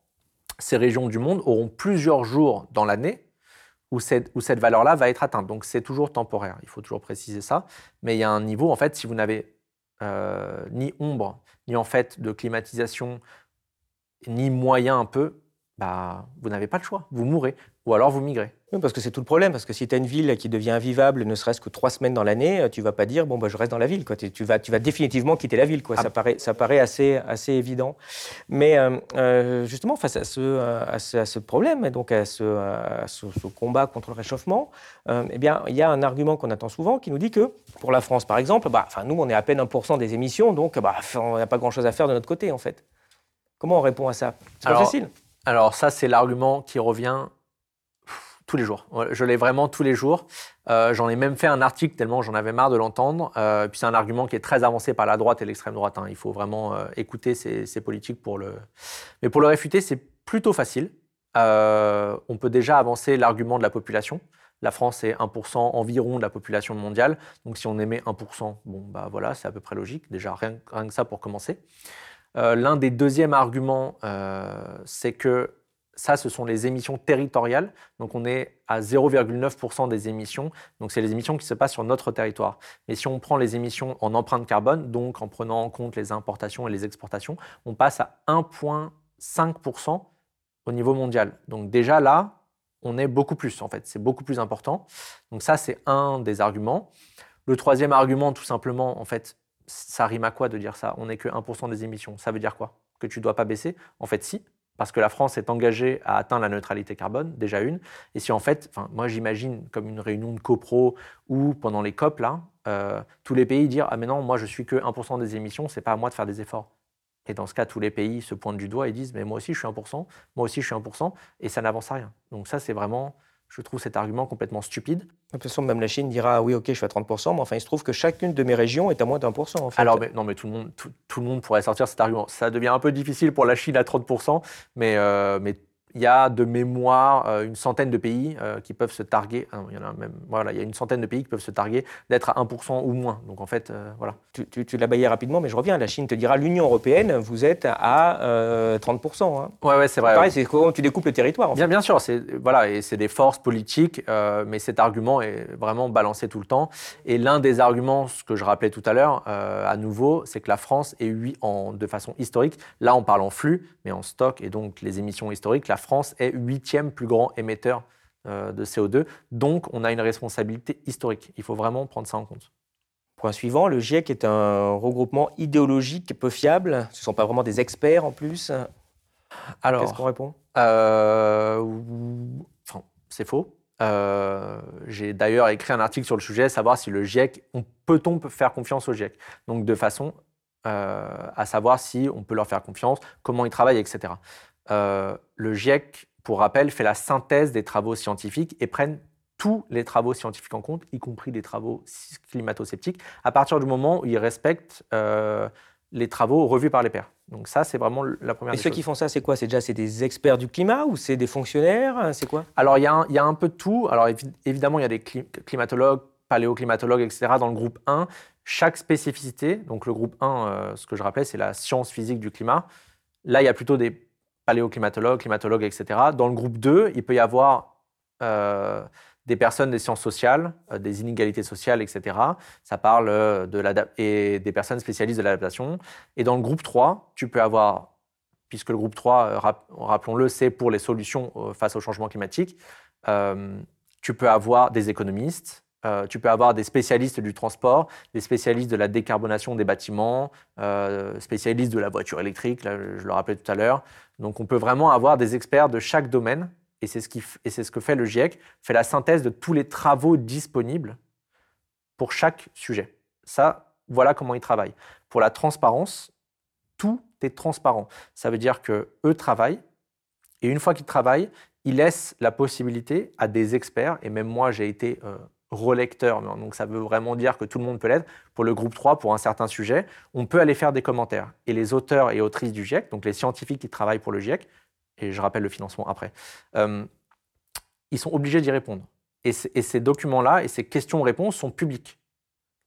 ces régions du monde auront plusieurs jours dans l'année où cette, où cette valeur-là va être atteinte. Donc c'est toujours temporaire, il faut toujours préciser ça. Mais il y a un niveau, en fait, si vous n'avez euh, ni ombre, ni en fait de climatisation, ni moyen un peu, bah, vous n'avez pas le choix, vous mourrez, ou alors vous migrez. Oui, parce que c'est tout le problème. Parce que si tu as une ville qui devient invivable, ne serait-ce que trois semaines dans l'année, euh, tu vas pas dire bon bah je reste dans la ville. Quoi. Tu, vas, tu vas définitivement quitter la ville. Quoi. Ah. Ça paraît, ça paraît assez, assez évident. Mais euh, euh, justement face à ce, à ce, problème et donc à ce, ce, combat contre le réchauffement, eh bien il y a un argument qu'on attend souvent qui nous dit que pour la France par exemple, bah, nous on est à peine 1% des émissions, donc bah, on n'a pas grand-chose à faire de notre côté en fait. Comment on répond à ça? C'est pas facile. Alors ça c'est l'argument qui revient tous les jours. Je l'ai vraiment tous les jours. Euh, j'en ai même fait un article tellement j'en avais marre de l'entendre. Euh, puis c'est un argument qui est très avancé par la droite et l'extrême droite. Hein. Il faut vraiment euh, écouter ces, politiques pour le. Mais pour le réfuter, c'est plutôt facile. on peut déjà avancer l'argument de la population. La France est 1% environ de la population mondiale. Donc si on émet 1%, bon bah voilà, c'est à peu près logique. Déjà rien, rien que ça pour commencer. L'un des deuxièmes arguments, c'est que ça, ce sont les émissions territoriales. Donc, on est à 0,9% des émissions. Donc, c'est les émissions qui se passent sur notre territoire. Mais si on prend les émissions en empreinte carbone, donc en prenant en compte les importations et les exportations, on passe à 1,5% au niveau mondial. Donc, déjà là, on est beaucoup plus, en fait. C'est beaucoup plus important. Donc, ça, c'est un des arguments. Le troisième argument, tout simplement, en fait, ça rime à quoi de dire ça? On n'est que 1% des émissions. Ça veut dire quoi? Que tu ne dois pas baisser? En fait, si, parce que la France est engagée à atteindre la neutralité carbone, déjà une. Et si en fait, moi j'imagine comme une réunion de copro ou pendant les COP, là, euh, tous les pays dire Ah, mais non, moi je suis que 1% des émissions, c'est pas à moi de faire des efforts. Et dans ce cas, tous les pays se pointent du doigt et disent Mais moi aussi je suis 1%, moi aussi je suis 1%, et ça n'avance à rien. Donc ça, c'est vraiment je trouve cet argument complètement stupide. De toute façon, même la Chine dira ah oui, ok, je suis à 30%, mais enfin, il se trouve que chacune de mes régions est à moins d'un pour cent. Alors, non, mais tout le, monde, tout, le monde pourrait sortir cet argument. Ça devient un peu difficile pour la Chine à 30%, mais, euh, mais il y a de mémoire euh, une centaine de pays euh, qui peuvent se targuer. Ah il y en a même. Voilà, il y a une centaine de pays qui peuvent se targuer d'être à 1% ou moins. Donc en fait, euh, voilà. Tu, tu, l'as baillé rapidement, mais je reviens. La Chine te dira l'Union européenne, vous êtes à 30%. Hein. Ouais, ouais, c'est vrai. Pareil, c'est comment tu découpes le territoire. bien, bien sûr. C'est voilà, et c'est des forces politiques, mais cet argument est vraiment balancé tout le temps. Et l'un des arguments, ce que je rappelais tout à l'heure, à nouveau, c'est que la France est oui, en, de façon historique. Là, on parle en flux, mais en stock et donc les émissions historiques. La France est huitième plus grand émetteur de CO2. Donc, on a une responsabilité historique. Il faut vraiment prendre ça en compte. Point suivant, le GIEC est un regroupement idéologique peu fiable. Ce ne sont pas vraiment des experts en plus. Alors, qu'est-ce qu'on répond? enfin, C'est faux. Euh, j'ai d'ailleurs écrit un article sur le sujet, savoir si le GIEC, peut-on faire confiance au GIEC Donc de façon euh, à savoir si on peut leur faire confiance, comment ils travaillent, etc. Euh, le GIEC, pour rappel, fait la synthèse des travaux scientifiques et prennent tous les travaux scientifiques en compte, y compris des travaux climato-sceptiques, à partir du moment où ils respectent les travaux revus par les pairs. Donc ça, c'est vraiment la première. Et ceux qui font ça, c'est quoi? C'est déjà c'est des experts du climat ou c'est des fonctionnaires? C'est quoi? Alors il y, a un, peu de tout. Alors évidemment, il y a des climatologues, paléoclimatologues, etc. Dans le groupe 1, chaque spécificité. Donc le groupe 1, euh, ce que je rappelais, c'est la science physique du climat. Là, il y a plutôt des paléoclimatologues, climatologues, etc. Dans le groupe 2, il peut y avoir euh, des personnes des sciences sociales, euh, des inégalités sociales, etc. Ça parle euh, de et des personnes spécialistes de l'adaptation. Et dans le groupe 3, tu peux avoir, puisque le groupe 3, euh, rappelons-le, c'est pour les solutions face au changement climatique, tu peux avoir des économistes, tu peux avoir des spécialistes du transport, des spécialistes de la décarbonation des bâtiments, spécialistes de la voiture électrique, là, je le rappelais tout à l'heure. Donc on peut vraiment avoir des experts de chaque domaine et c'est ce, ce, que fait le GIEC, fait la synthèse de tous les travaux disponibles pour chaque sujet. Ça, voilà comment ils travaillent. Pour la transparence, tout est transparent. Ça veut dire que eux travaillent, et une fois qu'ils travaillent, ils laissent la possibilité à des experts, et même moi j'ai été euh, relecteur, donc ça veut vraiment dire que tout le monde peut l'être, pour le groupe 3, pour un certain sujet, on peut aller faire des commentaires. Et les auteurs et autrices du GIEC, donc les scientifiques qui travaillent pour le GIEC, et je rappelle le financement après, euh, ils sont obligés d'y répondre. Et, ces documents-là et ces questions-réponses sont publics.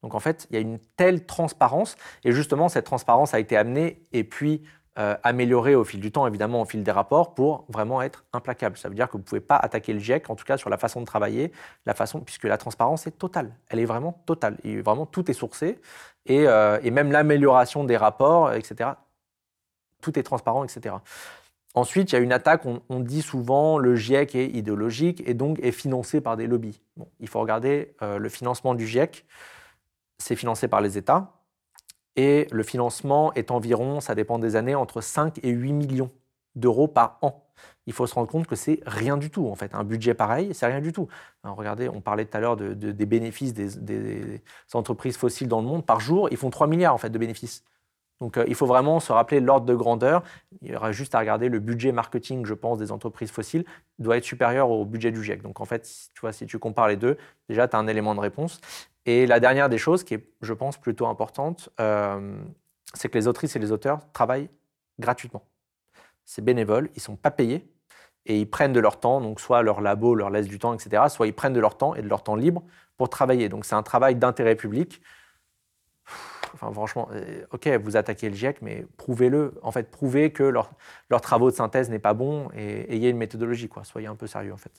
Donc en fait, il y a une telle transparence, et justement, cette transparence a été amenée et puis euh, améliorée au fil du temps, évidemment, au fil des rapports, pour vraiment être implacable. Ça veut dire que vous ne pouvez pas attaquer le GIEC, en tout cas sur la façon de travailler, la façon, puisque la transparence est totale. Elle est vraiment totale. Et vraiment, tout est sourcé, et, euh, et même l'amélioration des rapports, etc. Tout est transparent, etc. Ensuite, il y a une attaque, on, dit souvent le GIEC est idéologique et donc est financé par des lobbies. il faut regarder euh, le financement du GIEC, c'est financé par les États, et le financement est environ, ça dépend des années, entre 5 et 8 millions d'euros par an. Il faut se rendre compte que c'est rien du tout, en fait. Un budget pareil, c'est rien du tout. regardez, on parlait tout à l'heure des bénéfices des, entreprises fossiles dans le monde. Par jour, ils font 3 milliards en fait, de bénéfices. Donc euh, il faut vraiment se rappeler l'ordre de grandeur. Il y aura juste à regarder le budget marketing, je pense, des entreprises fossiles doit être supérieur au budget du GIEC. Donc en fait, tu vois, si tu compares les deux, déjà tu as un élément de réponse. Et la dernière des choses qui est, je pense, plutôt importante, euh, c'est que les autrices et les auteurs travaillent gratuitement. C'est bénévole, ils ne sont pas payés et ils prennent de leur temps, donc soit leur labo leur laisse du temps, etc., soit ils prennent de leur temps et de leur temps libre pour travailler. Donc c'est un travail d'intérêt public Franchement, euh, ok, vous attaquez le GIEC, mais prouvez-le. En fait, prouvez que leurs leur travaux de synthèse n'est pas bon et ayez une méthodologie. Quoi. Soyez un peu sérieux, en fait.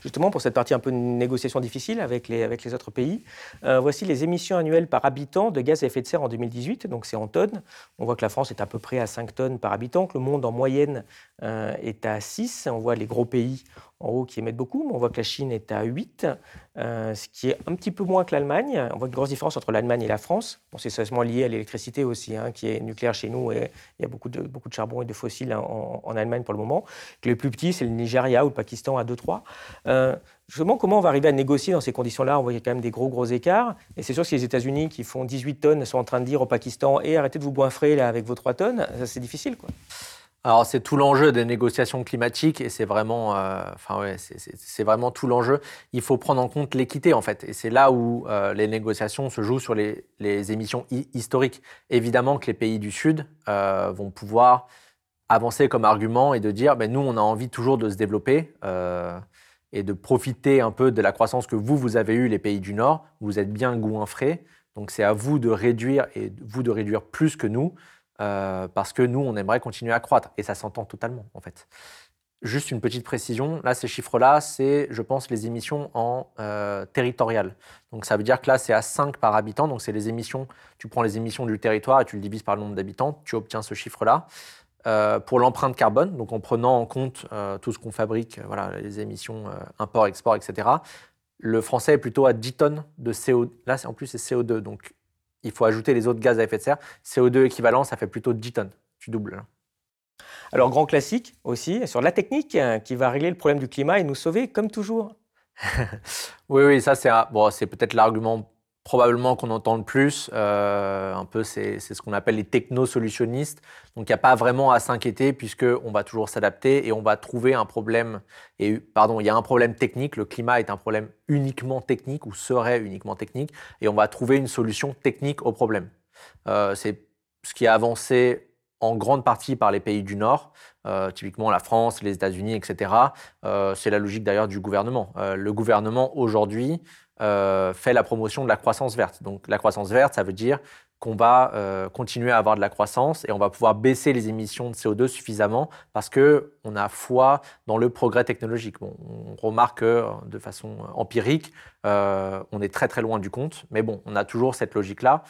Justement, pour cette partie un peu de négociation difficile avec les, avec les autres pays, euh, voici les émissions annuelles par habitant de gaz à effet de serre en 2018. Donc, c'est en tonnes. On voit que la France est à peu près à 5 tonnes par habitant, que le monde en moyenne euh, est à 6. On voit les gros pays en haut qui émettent beaucoup, on voit que la Chine est à 8, euh, ce qui est un petit peu moins que l'Allemagne. On voit une grosse différence entre l'Allemagne et la France. Bon, c'est seulement lié à l'électricité aussi, hein, qui est nucléaire chez nous, et il y a beaucoup de, beaucoup de charbon et de fossiles en, Allemagne pour le moment. Que les plus petits, c'est le Nigeria ou le Pakistan à 2-3. Euh, justement, comment on va arriver à négocier dans ces conditions-là? On voit qu'il y a quand même des gros, gros écarts. Et c'est sûr que si les États-Unis, qui font 18 tonnes, sont en train de dire au Pakistan et arrêtez de vous boinfrer là, avec vos 3 tonnes, c'est difficile. Quoi. Alors c'est tout l'enjeu des négociations climatiques et c'est vraiment, euh, enfin ouais, c'est vraiment tout l'enjeu. Il faut prendre en compte l'équité en fait et c'est là où euh, les négociations se jouent sur les, émissions historiques. Évidemment que les pays du Sud euh, vont pouvoir avancer comme argument et de dire, ben, nous on a envie toujours de se développer et de profiter un peu de la croissance que vous vous avez eue les pays du Nord. Vous êtes bien frais, donc c'est à vous de réduire et vous de réduire plus que nous. Euh, parce que nous, on aimerait continuer à croître. Et ça s'entend totalement, en fait. Juste une petite précision, là, ces chiffres-là, c'est, je pense, les émissions en euh, territorial. Donc ça veut dire que là, c'est à 5 par habitant. Donc c'est les émissions, tu prends les émissions du territoire et tu le divises par le nombre d'habitants, tu obtiens ce chiffre-là. pour l'empreinte carbone, donc en prenant en compte tout ce qu'on fabrique, voilà, les émissions import, export, etc. Le français est plutôt à 10 tonnes de CO2. Là, en plus, c'est CO2, donc il faut ajouter les autres gaz à effet de serre. CO2 équivalent, ça fait plutôt 10 tonnes. Tu doubles. Alors, grand classique aussi, sur la technique hein, qui va régler le problème du climat et nous sauver comme toujours. oui, oui, ça c'est bon, peut-être l'argument probablement qu'on entend le plus. Euh, un peu, c'est ce qu'on appelle les techno-solutionnistes. Donc, il n'y a pas vraiment à s'inquiéter puisqu'on va toujours s'adapter et on va trouver un problème. Et pardon, il y a un problème technique. Le climat est un problème uniquement technique ou serait uniquement technique et on va trouver une solution technique au problème. Euh, c'est ce qui a avancé en grande partie par les pays du Nord, euh, typiquement la France, les États-Unis, etc. c'est la logique d'ailleurs du gouvernement. le gouvernement aujourd'hui euh, fait la promotion de la croissance verte. Donc la croissance verte, ça veut dire qu'on va euh, continuer à avoir de la croissance et on va pouvoir baisser les émissions de CO2 suffisamment parce qu'on a foi dans le progrès technologique. on remarque que euh, de façon empirique, on est très très loin du compte, mais bon, on a toujours cette logique-là.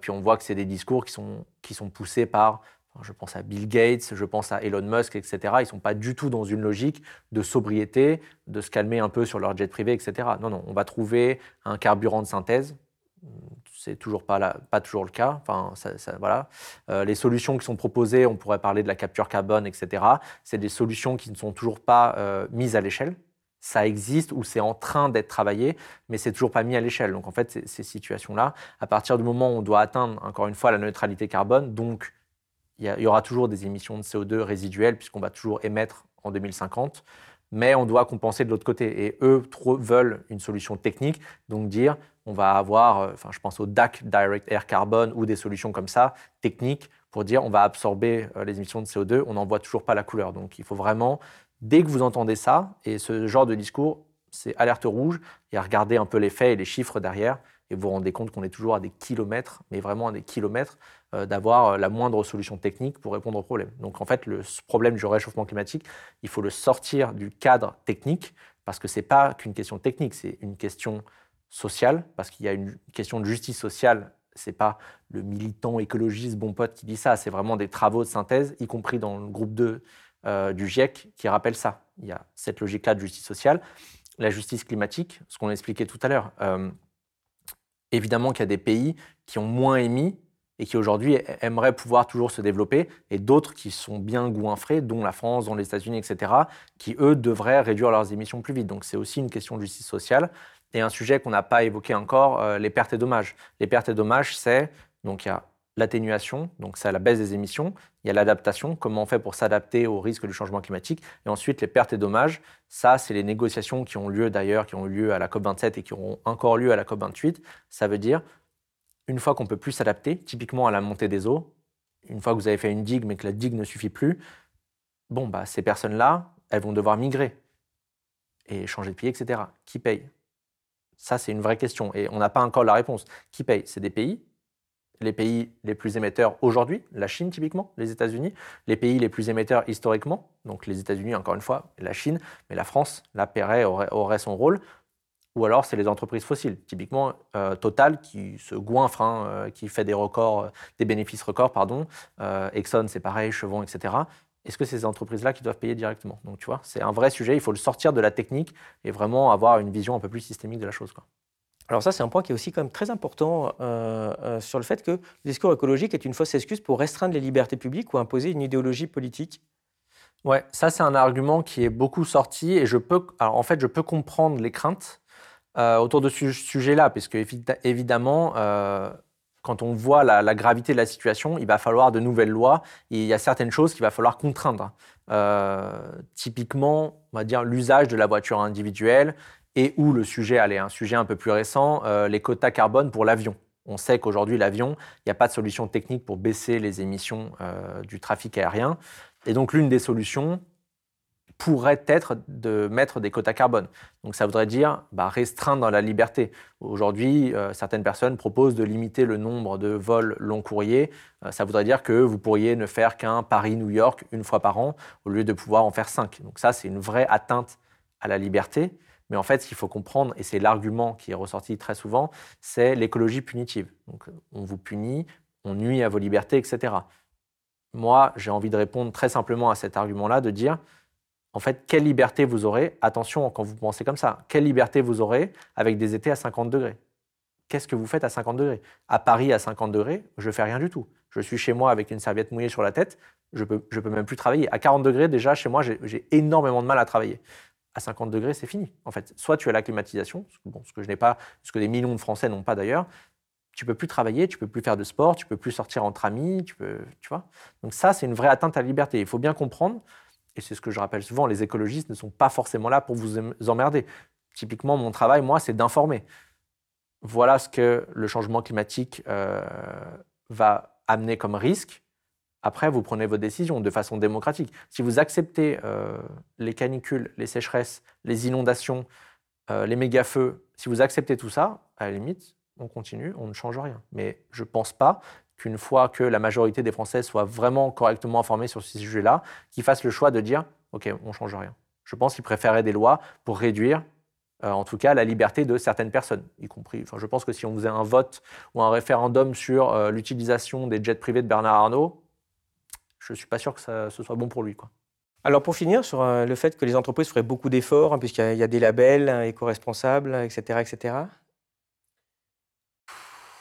puis on voit que c'est des discours qui sont, qui sont poussés par je pense à Bill Gates, je pense à Elon Musk, etc. Ils ne sont pas du tout dans une logique de sobriété, de se calmer un peu sur leur jet privé, etc. Non, non, on va trouver un carburant de synthèse. C'est toujours pas, toujours le cas. Enfin, voilà. Euh, les solutions qui sont proposées, on pourrait parler de la capture carbone, etc. C'est des solutions qui ne sont toujours pas euh, mises à l'échelle. Ça existe ou c'est en train d'être travaillé, mais c'est toujours pas mis à l'échelle. Donc en fait, ces situations-là, à partir du moment où on doit atteindre, encore une fois, la neutralité carbone, donc il y, aura toujours des émissions de CO2 résiduelles puisqu'on va toujours émettre en 2050, mais on doit compenser de l'autre côté. Et eux veulent une solution technique, donc dire on va avoir, euh, enfin je pense au DAC, Direct Air Carbon, ou des solutions comme ça, techniques, pour dire on va absorber euh, les émissions de CO2, on n'en voit toujours pas la couleur. Donc il faut vraiment, dès que vous entendez ça, et ce genre de discours, c'est alerte rouge, et à regarder un peu les faits et les chiffres derrière, et vous vous rendez compte qu'on est toujours à des kilomètres, mais vraiment à des kilomètres, euh, d'avoir euh, la moindre solution technique pour répondre au problème. Donc en fait, le problème du réchauffement climatique, il faut le sortir du cadre technique, parce que ce n'est pas qu'une question technique, c'est une question sociale, parce qu'il y a une question de justice sociale. Ce n'est pas le militant écologiste bon pote qui dit ça, c'est vraiment des travaux de synthèse, y compris dans le groupe 2 euh, du GIEC, qui rappellent ça. Il y a cette logique-là de justice sociale. La justice climatique, ce qu'on a expliqué tout à l'heure, évidemment qu'il y a des pays qui ont moins émis et qui aujourd'hui aimeraient pouvoir toujours se développer, et d'autres qui sont bien goinfrés, dont la France, dont les États-Unis, etc., qui, eux, devraient réduire leurs émissions plus vite. Donc c'est aussi une question de justice sociale. Et un sujet qu'on n'a pas évoqué encore, euh, les pertes et dommages. Les pertes et dommages, c'est, donc il y a l'atténuation, donc c'est la baisse des émissions, il y a l'adaptation, comment on fait pour s'adapter aux risques du changement climatique, et ensuite les pertes et dommages, ça c'est les négociations qui ont lieu d'ailleurs, qui ont eu lieu à la COP27 et qui auront encore lieu à la COP28, ça veut dire une fois qu'on peut plus s'adapter, typiquement à la montée des eaux, une fois que vous avez fait une digue mais que la digue ne suffit plus, bon, bah, ces personnes-là, elles vont devoir migrer et changer de pied, etc. Qui paye? Ça, c'est une vraie question. Et on n'a pas encore la réponse. Qui paye? C'est des pays les pays les plus émetteurs aujourd'hui, la Chine typiquement, les États-Unis, les pays les plus émetteurs historiquement, donc les États-Unis encore une fois, la Chine, mais la France, la paierait, aurait son rôle ou alors c'est les entreprises fossiles. Typiquement, euh, Total qui se goinfre, hein, euh, qui fait des records, euh, des bénéfices records, pardon. Exxon, c'est pareil, Chevron, etc. Est-ce que c'est ces entreprises-là qui doivent payer directement? Donc, tu vois, c'est un vrai sujet. Il faut le sortir de la technique et vraiment avoir une vision un peu plus systémique de la chose. Quoi. Alors ça, c'est un point qui est aussi quand même très important sur le fait que le discours écologique est une fausse excuse pour restreindre les libertés publiques ou imposer une idéologie politique. Ouais, ça c'est un argument qui est beaucoup sorti et je peux, alors en fait, je peux comprendre les craintes euh, autour de ce sujet-là, puisque évidemment, euh, quand on voit la, gravité de la situation, il va falloir de nouvelles lois et il y a certaines choses qu'il va falloir contraindre. Euh, typiquement, on va dire l'usage de la voiture individuelle et où le sujet, allez, un sujet un peu plus récent, les quotas carbone pour l'avion. On sait qu'aujourd'hui, l'avion, il n'y a pas de solution technique pour baisser les émissions du trafic aérien. Et donc, l'une des solutions, pourrait être de mettre des quotas carbone. Donc ça voudrait dire bah, restreindre la liberté. Aujourd'hui, euh, certaines personnes proposent de limiter le nombre de vols long courriers. Euh, ça voudrait dire que vous pourriez ne faire qu'un Paris-New York une fois par an au lieu de pouvoir en faire cinq. Donc ça, c'est une vraie atteinte à la liberté. Mais en fait, ce qu'il faut comprendre, et c'est l'argument qui est ressorti très souvent, c'est l'écologie punitive. Donc on vous punit, on nuit à vos libertés, etc. Moi, j'ai envie de répondre très simplement à cet argument-là, de dire, en fait, quelle liberté vous aurez, attention quand vous pensez comme ça, quelle liberté vous aurez avec des étés à 50 degrés? Qu'est-ce que vous faites à 50 degrés? À Paris, à 50 degrés, je fais rien du tout. Je suis chez moi avec une serviette mouillée sur la tête, je ne peux, je peux même plus travailler. À 40 degrés, déjà, chez moi, j'ai énormément de mal à travailler. À 50 degrés, c'est fini. En fait, soit tu as la climatisation, bon, ce que je n'ai pas, ce que des millions de Français n'ont pas d'ailleurs, tu peux plus travailler, tu peux plus faire de sport, tu peux plus sortir entre amis, tu peux, tu vois. Donc ça, c'est une vraie atteinte à la liberté. Il faut bien comprendre, et c'est ce que je rappelle souvent, les écologistes ne sont pas forcément là pour vous emmerder. Typiquement, mon travail, moi, c'est d'informer. Voilà ce que le changement climatique euh, va amener comme risque. Après, vous prenez vos décisions de façon démocratique. Si vous acceptez euh, les canicules, les sécheresses, les inondations, euh, les méga-feux, si vous acceptez tout ça, à la limite, on continue, on ne change rien. Mais je ne pense pas qu'une fois que la majorité des Français soient vraiment correctement informés sur ce sujet-là, qu'ils fassent le choix de dire OK, on ne change rien. Je pense qu'ils préféraient des lois pour réduire, euh, en tout cas, la liberté de certaines personnes, y compris. Je pense que si on faisait un vote ou un référendum sur l'utilisation des jets privés de Bernard Arnault, je ne suis pas sûr que ça, ce soit bon pour lui. Quoi. Alors pour finir sur euh, le fait que les entreprises feraient beaucoup d'efforts, hein, puisqu'il y, a des labels éco-responsables, etc., etc.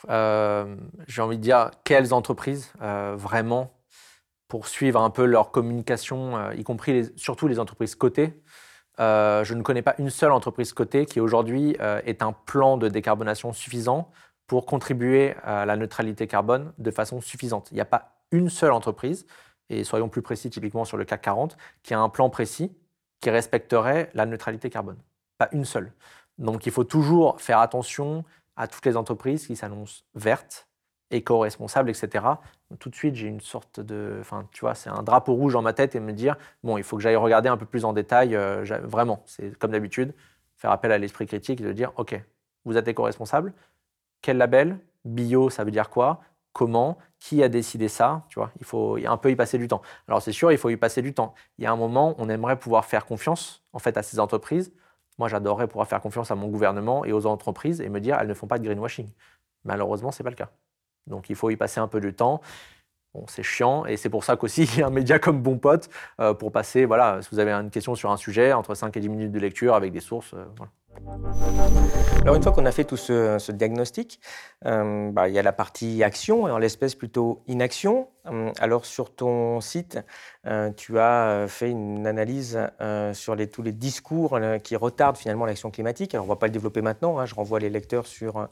Euh, j'ai envie de dire, quelles entreprises euh, vraiment pour suivre un peu leur communication, y compris surtout les entreprises cotées. je ne connais pas une seule entreprise cotée qui aujourd'hui ait un plan de décarbonation suffisant pour contribuer à la neutralité carbone de façon suffisante. Il n'y a pas une seule entreprise, et soyons plus précis typiquement sur le CAC 40, qui a un plan précis qui respecterait la neutralité carbone. Pas une seule. Donc il faut toujours faire attention à toutes les entreprises qui s'annoncent vertes, éco-responsables, etc. tout de suite, j'ai une sorte de. Enfin, tu vois, c'est un drapeau rouge dans ma tête et me dire bon, il faut que j'aille regarder un peu plus en détail. Euh, vraiment, c'est comme d'habitude, faire appel à l'esprit critique et de dire ok, vous êtes éco-responsable. Quel label? Bio, ça veut dire quoi? Comment Qui a décidé ça Tu vois, il faut un peu y passer du temps. Alors c'est sûr, il faut y passer du temps. Il y a un moment, on aimerait pouvoir faire confiance en fait à ces entreprises moi, j'adorerais pouvoir faire confiance à mon gouvernement et aux entreprises et me dire elles ne font pas de greenwashing. Malheureusement, ce n'est pas le cas. Donc, il faut y passer un peu de temps. Bon, c'est chiant et c'est pour ça qu'aussi il y a un média comme Bon Pote euh, pour passer, voilà, si vous avez une question sur un sujet, entre 5 et 10 minutes de lecture avec des sources. Euh, voilà. Alors une fois qu'on a fait tout ce, diagnostic, euh, bah, il y a la partie action, en l'espèce plutôt inaction. Euh, alors sur ton site, euh, tu as fait une analyse sur tous les discours qui retardent finalement l'action climatique. On ne va pas le développer maintenant, hein, je renvoie les lecteurs sur,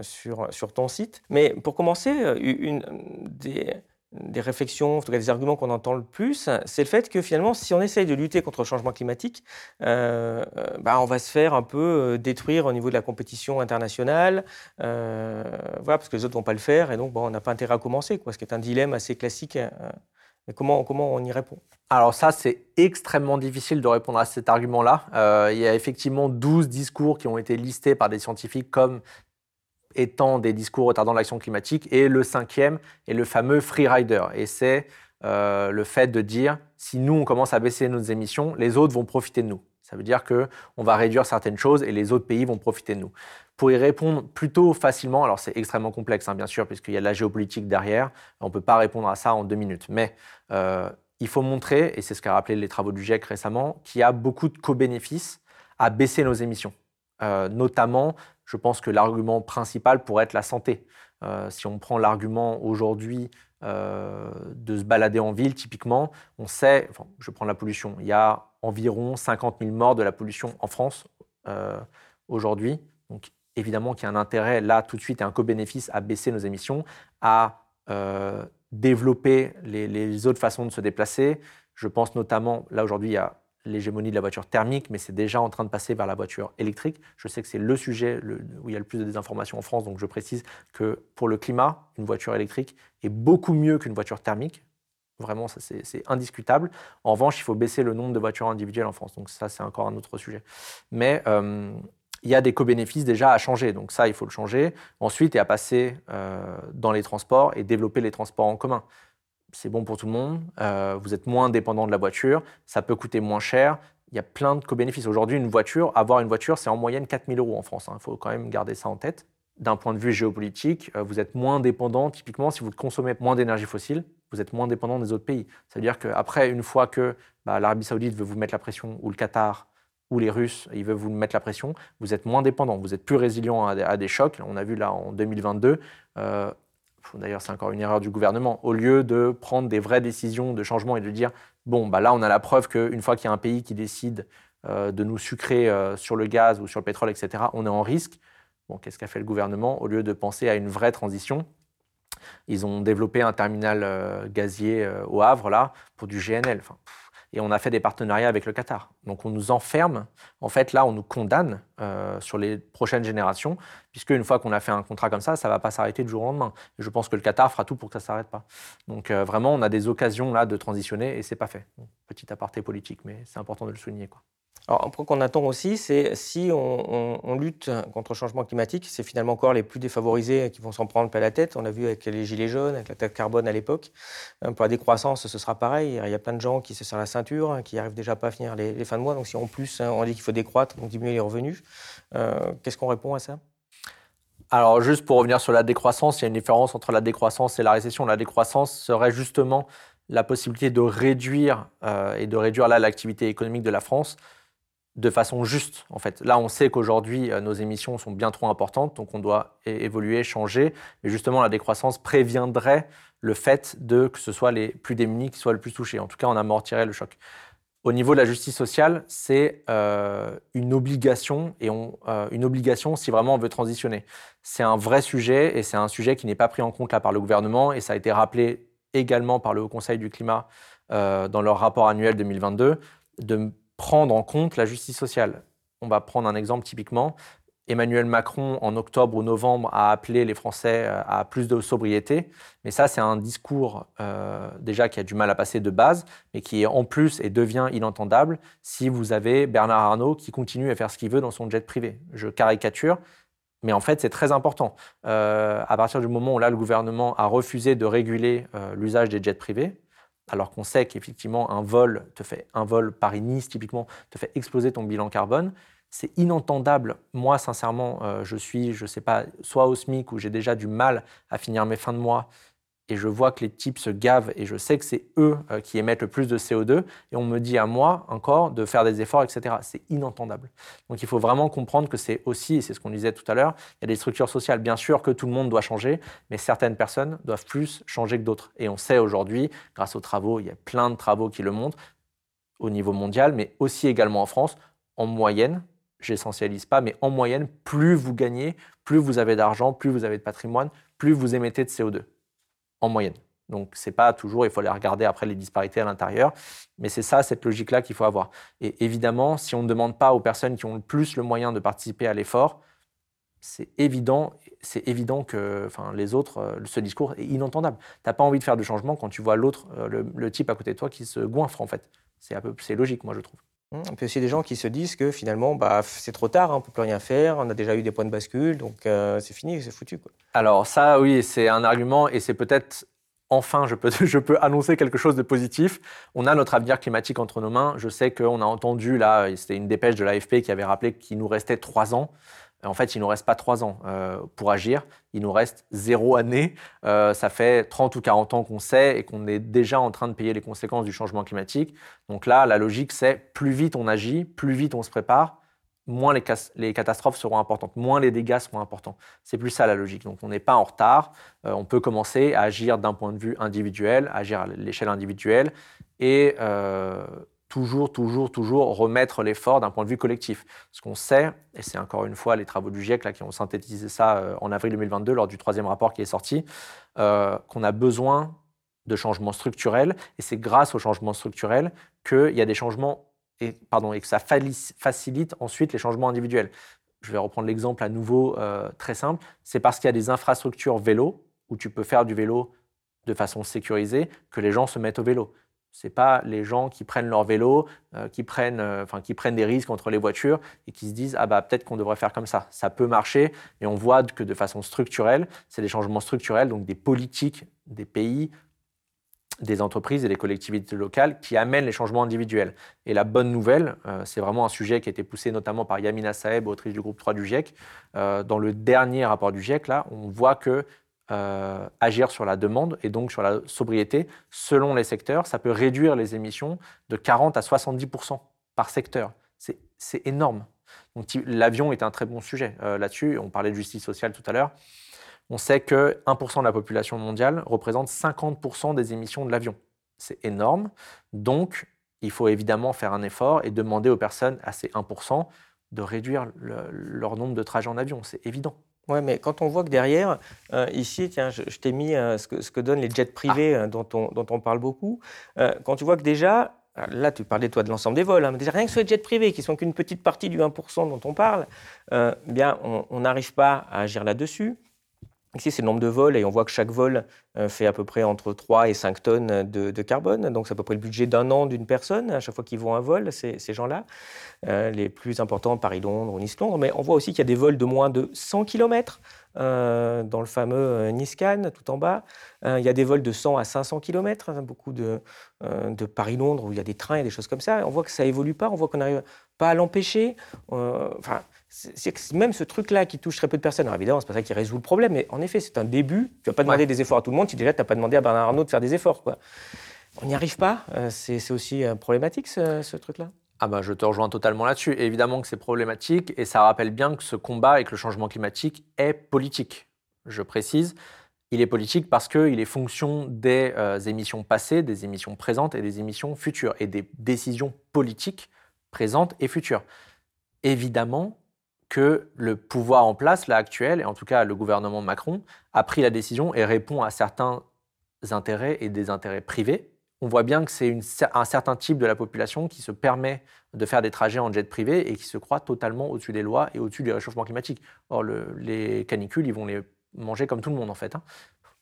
sur, sur ton site. Mais pour commencer, une, des, des réflexions, en tout cas des arguments qu'on entend le plus, c'est le fait que finalement, si on essaye de lutter contre le changement climatique, euh, euh, bah, on va se faire un peu euh, détruire au niveau de la compétition internationale, voilà, parce que les autres ne vont pas le faire, et donc bon, on n'a pas intérêt à commencer, quoi, ce qui est un dilemme assez classique. mais comment, comment on y répond? Alors ça, c'est extrêmement difficile de répondre à cet argument-là. il y a effectivement 12 discours qui ont été listés par des scientifiques comme étant des discours retardant l'action climatique. Et le cinquième est le fameux free rider. Et c'est euh, le fait de dire, si nous, on commence à baisser nos émissions, les autres vont profiter de nous. Ça veut dire qu'on va réduire certaines choses et les autres pays vont profiter de nous. Pour y répondre plutôt facilement, alors c'est extrêmement complexe, hein, bien sûr, puisqu'il y a de la géopolitique derrière, on ne peut pas répondre à ça en deux minutes. Mais euh, il faut montrer, et c'est ce qu'a rappelé les travaux du GIEC récemment, qu'il y a beaucoup de co-bénéfices à baisser nos émissions. Euh, notamment je pense que l'argument principal pourrait être la santé. Euh, si on prend l'argument aujourd'hui euh, de se balader en ville, typiquement, on sait, je prends la pollution, il y a environ 50 000 morts de la pollution en France aujourd'hui. Donc évidemment qu'il y a un intérêt là tout de suite et un co-bénéfice à baisser nos émissions, à développer les, les, autres façons de se déplacer. Je pense notamment, là aujourd'hui, il y a l'hégémonie de la voiture thermique, mais c'est déjà en train de passer vers la voiture électrique. Je sais que c'est le sujet où il y a le plus de désinformation en France, donc je précise que pour le climat, une voiture électrique est beaucoup mieux qu'une voiture thermique. Vraiment, ça c'est indiscutable. En revanche, il faut baisser le nombre de voitures individuelles en France. Donc ça, c'est encore un autre sujet. Mais euh, il y a des co-bénéfices déjà à changer. Donc ça, il faut le changer. Ensuite, et à passer euh, dans les transports et développer les transports en commun c'est bon pour tout le monde, euh, vous êtes moins dépendant de la voiture, ça peut coûter moins cher, il y a plein de co-bénéfices. Aujourd'hui, une voiture, avoir une voiture, c'est en moyenne 4000 euros en France. Il hein. faut quand même garder ça en tête. D'un point de vue géopolitique, euh, vous êtes moins dépendant, typiquement, si vous consommez moins d'énergie fossile, vous êtes moins dépendant des autres pays. C'est-à-dire qu'après, une fois que bah, l'Arabie saoudite veut vous mettre la pression, ou le Qatar, ou les Russes, ils veulent vous mettre la pression, vous êtes moins dépendant, vous êtes plus résilient à, des chocs. On a vu là en 2022, euh, d'ailleurs c'est encore une erreur du gouvernement, au lieu de prendre des vraies décisions de changement et de dire, bon, bah là on a la preuve qu'une fois qu'il y a un pays qui décide euh, de nous sucrer euh, sur le gaz ou sur le pétrole, etc., on est en risque. Bon, qu'est-ce qu'a fait le gouvernement Au lieu de penser à une vraie transition, ils ont développé un terminal euh, gazier au Havre, là, pour du GNL. Et on a fait des partenariats avec le Qatar. Donc on nous enferme, en fait là on nous condamne euh, sur les prochaines générations, puisque une fois qu'on a fait un contrat comme ça, ça ne va pas s'arrêter du jour au lendemain. Et je pense que le Qatar fera tout pour que ça ne s'arrête pas. Donc vraiment on a des occasions là de transitionner et c'est pas fait. petit aparté politique, mais c'est important de le souligner. Quoi. Alors, un point qu'on attend aussi, c'est si on, lutte contre le changement climatique, c'est finalement encore les plus défavorisés qui vont s'en prendre plein la tête. On l'a vu avec les gilets jaunes, avec la taxe carbone à l'époque. Euh, pour la décroissance, ce sera pareil. Il y a plein de gens qui se serrent la ceinture, qui n'arrivent déjà pas à finir les, fins de mois. Donc, si en plus hein, on dit qu'il faut décroître, donc diminuer les revenus, euh, qu'est-ce qu'on répond à ça? Alors, juste pour revenir sur la décroissance, il y a une différence entre la décroissance et la récession. La décroissance serait justement la possibilité de réduire euh, et de réduire là l'activité économique de la France de façon juste. En fait, là, on sait qu'aujourd'hui, euh, nos émissions sont bien trop importantes, donc on doit évoluer, changer. Mais justement, la décroissance préviendrait le fait de que ce soit les plus démunis qui soient le plus touchés. En tout cas, on amortirait le choc. Au niveau de la justice sociale, c'est euh, une obligation et on, euh, une obligation si vraiment on veut transitionner. C'est un vrai sujet et c'est un sujet qui n'est pas pris en compte là par le gouvernement et ça a été rappelé également par le Haut Conseil du climat dans leur rapport annuel 2022 de prendre en compte la justice sociale. On va prendre un exemple typiquement. Emmanuel Macron, en octobre ou novembre, a appelé les Français euh, à plus de sobriété. Mais ça, c'est un discours euh, déjà qui a du mal à passer de base, mais qui en plus et devient inentendable si vous avez Bernard Arnault qui continue à faire ce qu'il veut dans son jet privé. Je caricature, mais en fait, c'est très important. Euh, à partir du moment où là, le gouvernement a refusé de réguler l'usage des jets privés, alors qu'on sait qu'effectivement un vol te fait un vol Paris-Nice typiquement te fait exploser ton bilan carbone. C'est inentendable. Moi, sincèrement, euh, je suis, je sais pas, soit au SMIC où j'ai déjà du mal à finir mes fins de mois et je vois que les types se gavent et je sais que c'est eux euh, qui émettent le plus de CO2 et on me dit à moi encore de faire des efforts, etc. C'est inentendable. Donc il faut vraiment comprendre que c'est aussi, et c'est ce qu'on disait tout à l'heure, il y a des structures sociales, bien sûr que tout le monde doit changer, mais certaines personnes doivent plus changer que d'autres. Et on sait aujourd'hui, grâce aux travaux, il y a plein de travaux qui le montrent, au niveau mondial, mais aussi également en France, en moyenne, j'essentialise pas, mais en moyenne, plus vous gagnez, plus vous avez d'argent, plus vous avez de patrimoine, plus vous émettez de CO2 en moyenne. Donc, c'est pas toujours, il faut aller regarder après les disparités à l'intérieur, mais c'est ça, cette logique-là qu'il faut avoir. Et évidemment, si on ne demande pas aux personnes qui ont le plus le moyen de participer à l'effort, c'est évident, c'est évident que enfin, les autres, euh, ce discours est inentendable. Tu n'as pas envie de faire de changement quand tu vois l'autre, euh, le, type à côté de toi qui se goinfre, en fait. C'est, peu, c'est logique, moi, je trouve. Et puis aussi des gens qui se disent que finalement, bah, c'est trop tard, hein, on ne peut plus rien faire, on a déjà eu des points de bascule, donc euh, c'est fini, c'est foutu. Quoi. Alors ça, oui, c'est un argument et c'est peut-être, enfin, je peux, je peux annoncer quelque chose de positif. On a notre avenir climatique entre nos mains. Je sais qu'on a entendu, là, c'était une dépêche de l'AFP qui avait rappelé qu'il nous restait trois ans. En fait, il ne nous reste pas trois ans euh, pour agir, il nous reste zéro année. Euh, ça fait 30 ou 40 ans qu'on sait et qu'on est déjà en train de payer les conséquences du changement climatique. Donc là, la logique, c'est plus vite on agit, plus vite on se prépare, moins les, catastrophes seront importantes, moins les dégâts seront importants. C'est plus ça la logique. Donc on n'est pas en retard, euh, on peut commencer à agir d'un point de vue individuel, agir à l'échelle individuelle et toujours, toujours, toujours remettre l'effort d'un point de vue collectif. Ce qu'on sait, et c'est encore une fois les travaux du GIEC là, qui ont synthétisé ça euh, en avril 2022 lors du troisième rapport qui est sorti, euh, qu'on a besoin de changements structurels, et c'est grâce aux changements structurels qu'il y a des changements, et, pardon, et que ça facilite ensuite les changements individuels. Je vais reprendre l'exemple à nouveau euh, très simple, c'est parce qu'il y a des infrastructures vélo, où tu peux faire du vélo de façon sécurisée, que les gens se mettent au vélo. Ce n'est pas les gens qui prennent leur vélo, euh, qui, prennent, euh, qui prennent des risques entre les voitures et qui se disent ah bah peut-être qu'on devrait faire comme ça. Ça peut marcher, mais on voit que de façon structurelle, c'est des changements structurels, donc des politiques des pays, des entreprises et des collectivités locales qui amènent les changements individuels. Et la bonne nouvelle, euh, c'est vraiment un sujet qui a été poussé notamment par Yamina Saeb, autrice du groupe 3 du GIEC. dans le dernier rapport du GIEC, là, on voit que agir sur la demande et donc sur la sobriété selon les secteurs. Ça peut réduire les émissions de 40 à 70% par secteur. C'est énorme. L'avion est un très bon sujet là-dessus. On parlait de justice sociale tout à l'heure. On sait que 1% de la population mondiale représente 50% des émissions de l'avion. C'est énorme. Donc, il faut évidemment faire un effort et demander aux personnes à ces 1% de réduire leur nombre de trajets en avion. C'est évident. Oui, mais quand on voit que derrière, euh, ici, tiens, je, t'ai mis euh, ce, que, ce, que, donnent les jets privés ah. euh, dont, on, dont, on, parle beaucoup. quand tu vois que déjà, là, tu parlais toi de l'ensemble des vols, hein, mais déjà rien que sur les jets privés, qui sont qu'une petite partie du 1% dont on parle, bien, on n'arrive pas à agir là-dessus. Ici, c'est le nombre de vols et on voit que chaque vol euh, fait à peu près entre 3 et 5 tonnes de, carbone. Donc, c'est à peu près le budget d'un an d'une personne à chaque fois qu'ils vont un vol, ces, gens-là. Euh, les plus importants, Paris-Londres ou Nice-Londres. Mais on voit aussi qu'il y a des vols de moins de 100 km euh, dans le fameux Nice-Cannes, tout en bas. il y a des vols de 100 à 500 km, hein, beaucoup de, de Paris-Londres où il y a des trains et des choses comme ça. On voit que ça évolue pas, on voit qu'on n'arrive pas à l'empêcher. Enfin, même ce truc-là qui touche très peu de personnes. Alors évidemment, c'est pas ça qui résout le problème, mais en effet, c'est un début. Tu vas pas demander des efforts à tout le monde si déjà tu n'as pas demandé à Bernard Arnault de faire des efforts. Quoi. On n'y arrive pas. Euh, c'est aussi euh, problématique ce, truc-là? Ah bah, je te rejoins totalement là-dessus. Évidemment que c'est problématique et ça rappelle bien que ce combat avec le changement climatique est politique. Je précise, il est politique parce qu'il est fonction des euh, émissions passées, des émissions présentes et des émissions futures et des décisions politiques présentes et futures. Évidemment, que le pouvoir en place, là actuel, et en tout cas le gouvernement Macron, a pris la décision et répond à certains intérêts et des intérêts privés. On voit bien que c'est un certain type de la population qui se permet de faire des trajets en jet privé et qui se croit totalement au-dessus des lois et au-dessus du réchauffement climatique. Or, les canicules, ils vont les manger comme tout le monde en fait. Hein.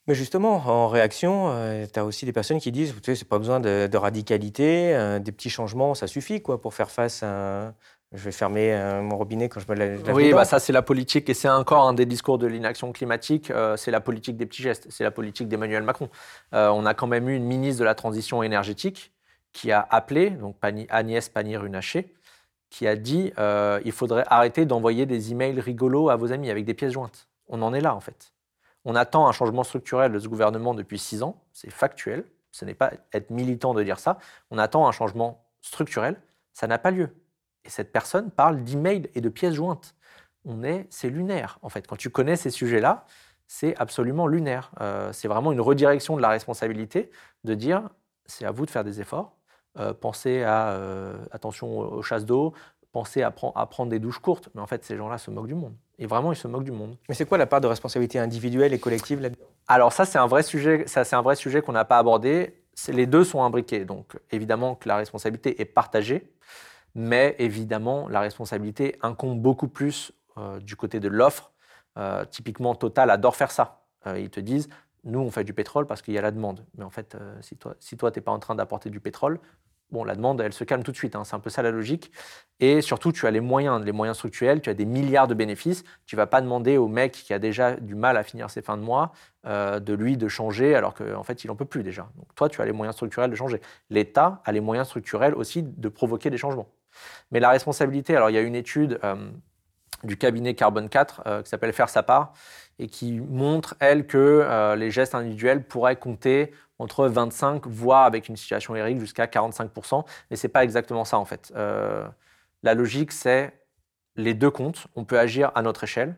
Mais justement, en réaction, euh, tu as aussi des personnes qui disent, tu sais, c'est pas besoin de, radicalité, euh, des petits changements, ça suffit quoi pour faire face à, je vais fermer euh, mon robinet quand je me lave Oui, bah ça c'est la politique et c'est encore un des discours de l'inaction climatique. Euh, c'est la politique des petits gestes, c'est la politique d'Emmanuel Macron. Euh, on a quand même eu une ministre de la transition énergétique qui a appelé, donc Agnès Pannier-Runacher, qui a dit il faudrait arrêter d'envoyer des emails rigolos à vos amis avec des pièces jointes. On en est là en fait. On attend un changement structurel de ce gouvernement depuis six ans. C'est factuel. Ce n'est pas être militant de dire ça. On attend un changement structurel. Ça n'a pas lieu. Et cette personne parle d'emails et de pièces jointes. On est, c'est lunaire en fait. Quand tu connais ces sujets-là, c'est absolument lunaire. Euh, c'est vraiment une redirection de la responsabilité de dire c'est à vous de faire des efforts. Euh, pensez à euh, attention aux chasses d'eau, pensez à, à, prendre des douches courtes. Mais en fait, ces gens-là se moquent du monde. Et vraiment, ils se moquent du monde. Mais c'est quoi la part de responsabilité individuelle et collective là-dedans? Alors ça, c'est un vrai sujet. Ça, c'est un vrai sujet qu'on n'a pas abordé. Les deux sont imbriqués. Donc évidemment que la responsabilité est partagée mais évidemment, la responsabilité incombe beaucoup plus euh, du côté de l'offre. Euh, typiquement, Total adore faire ça. Euh, ils te disent, nous, on fait du pétrole parce qu'il y a la demande. Mais en fait, si toi, si toi, tu n'es pas en train d'apporter du pétrole, bon, la demande, elle se calme tout de suite. Hein. c'est un peu ça la logique. Et surtout, tu as les moyens, les moyens structurels, tu as des milliards de bénéfices. Tu vas pas demander au mec qui a déjà du mal à finir ses fins de mois de lui de changer alors qu'en en fait, il n'en peut plus déjà. Donc toi, tu as les moyens structurels de changer. L'État a les moyens structurels aussi de provoquer des changements. Mais la responsabilité, alors il y a une étude euh, du cabinet Carbone 4 euh, qui s'appelle Faire sa part et qui montre, elle, que euh, les gestes individuels pourraient compter entre 25, voire avec une situation héroïque, jusqu'à 45%. Mais ce n'est pas exactement ça, en fait. la logique, c'est les deux comptes. On peut agir à notre échelle,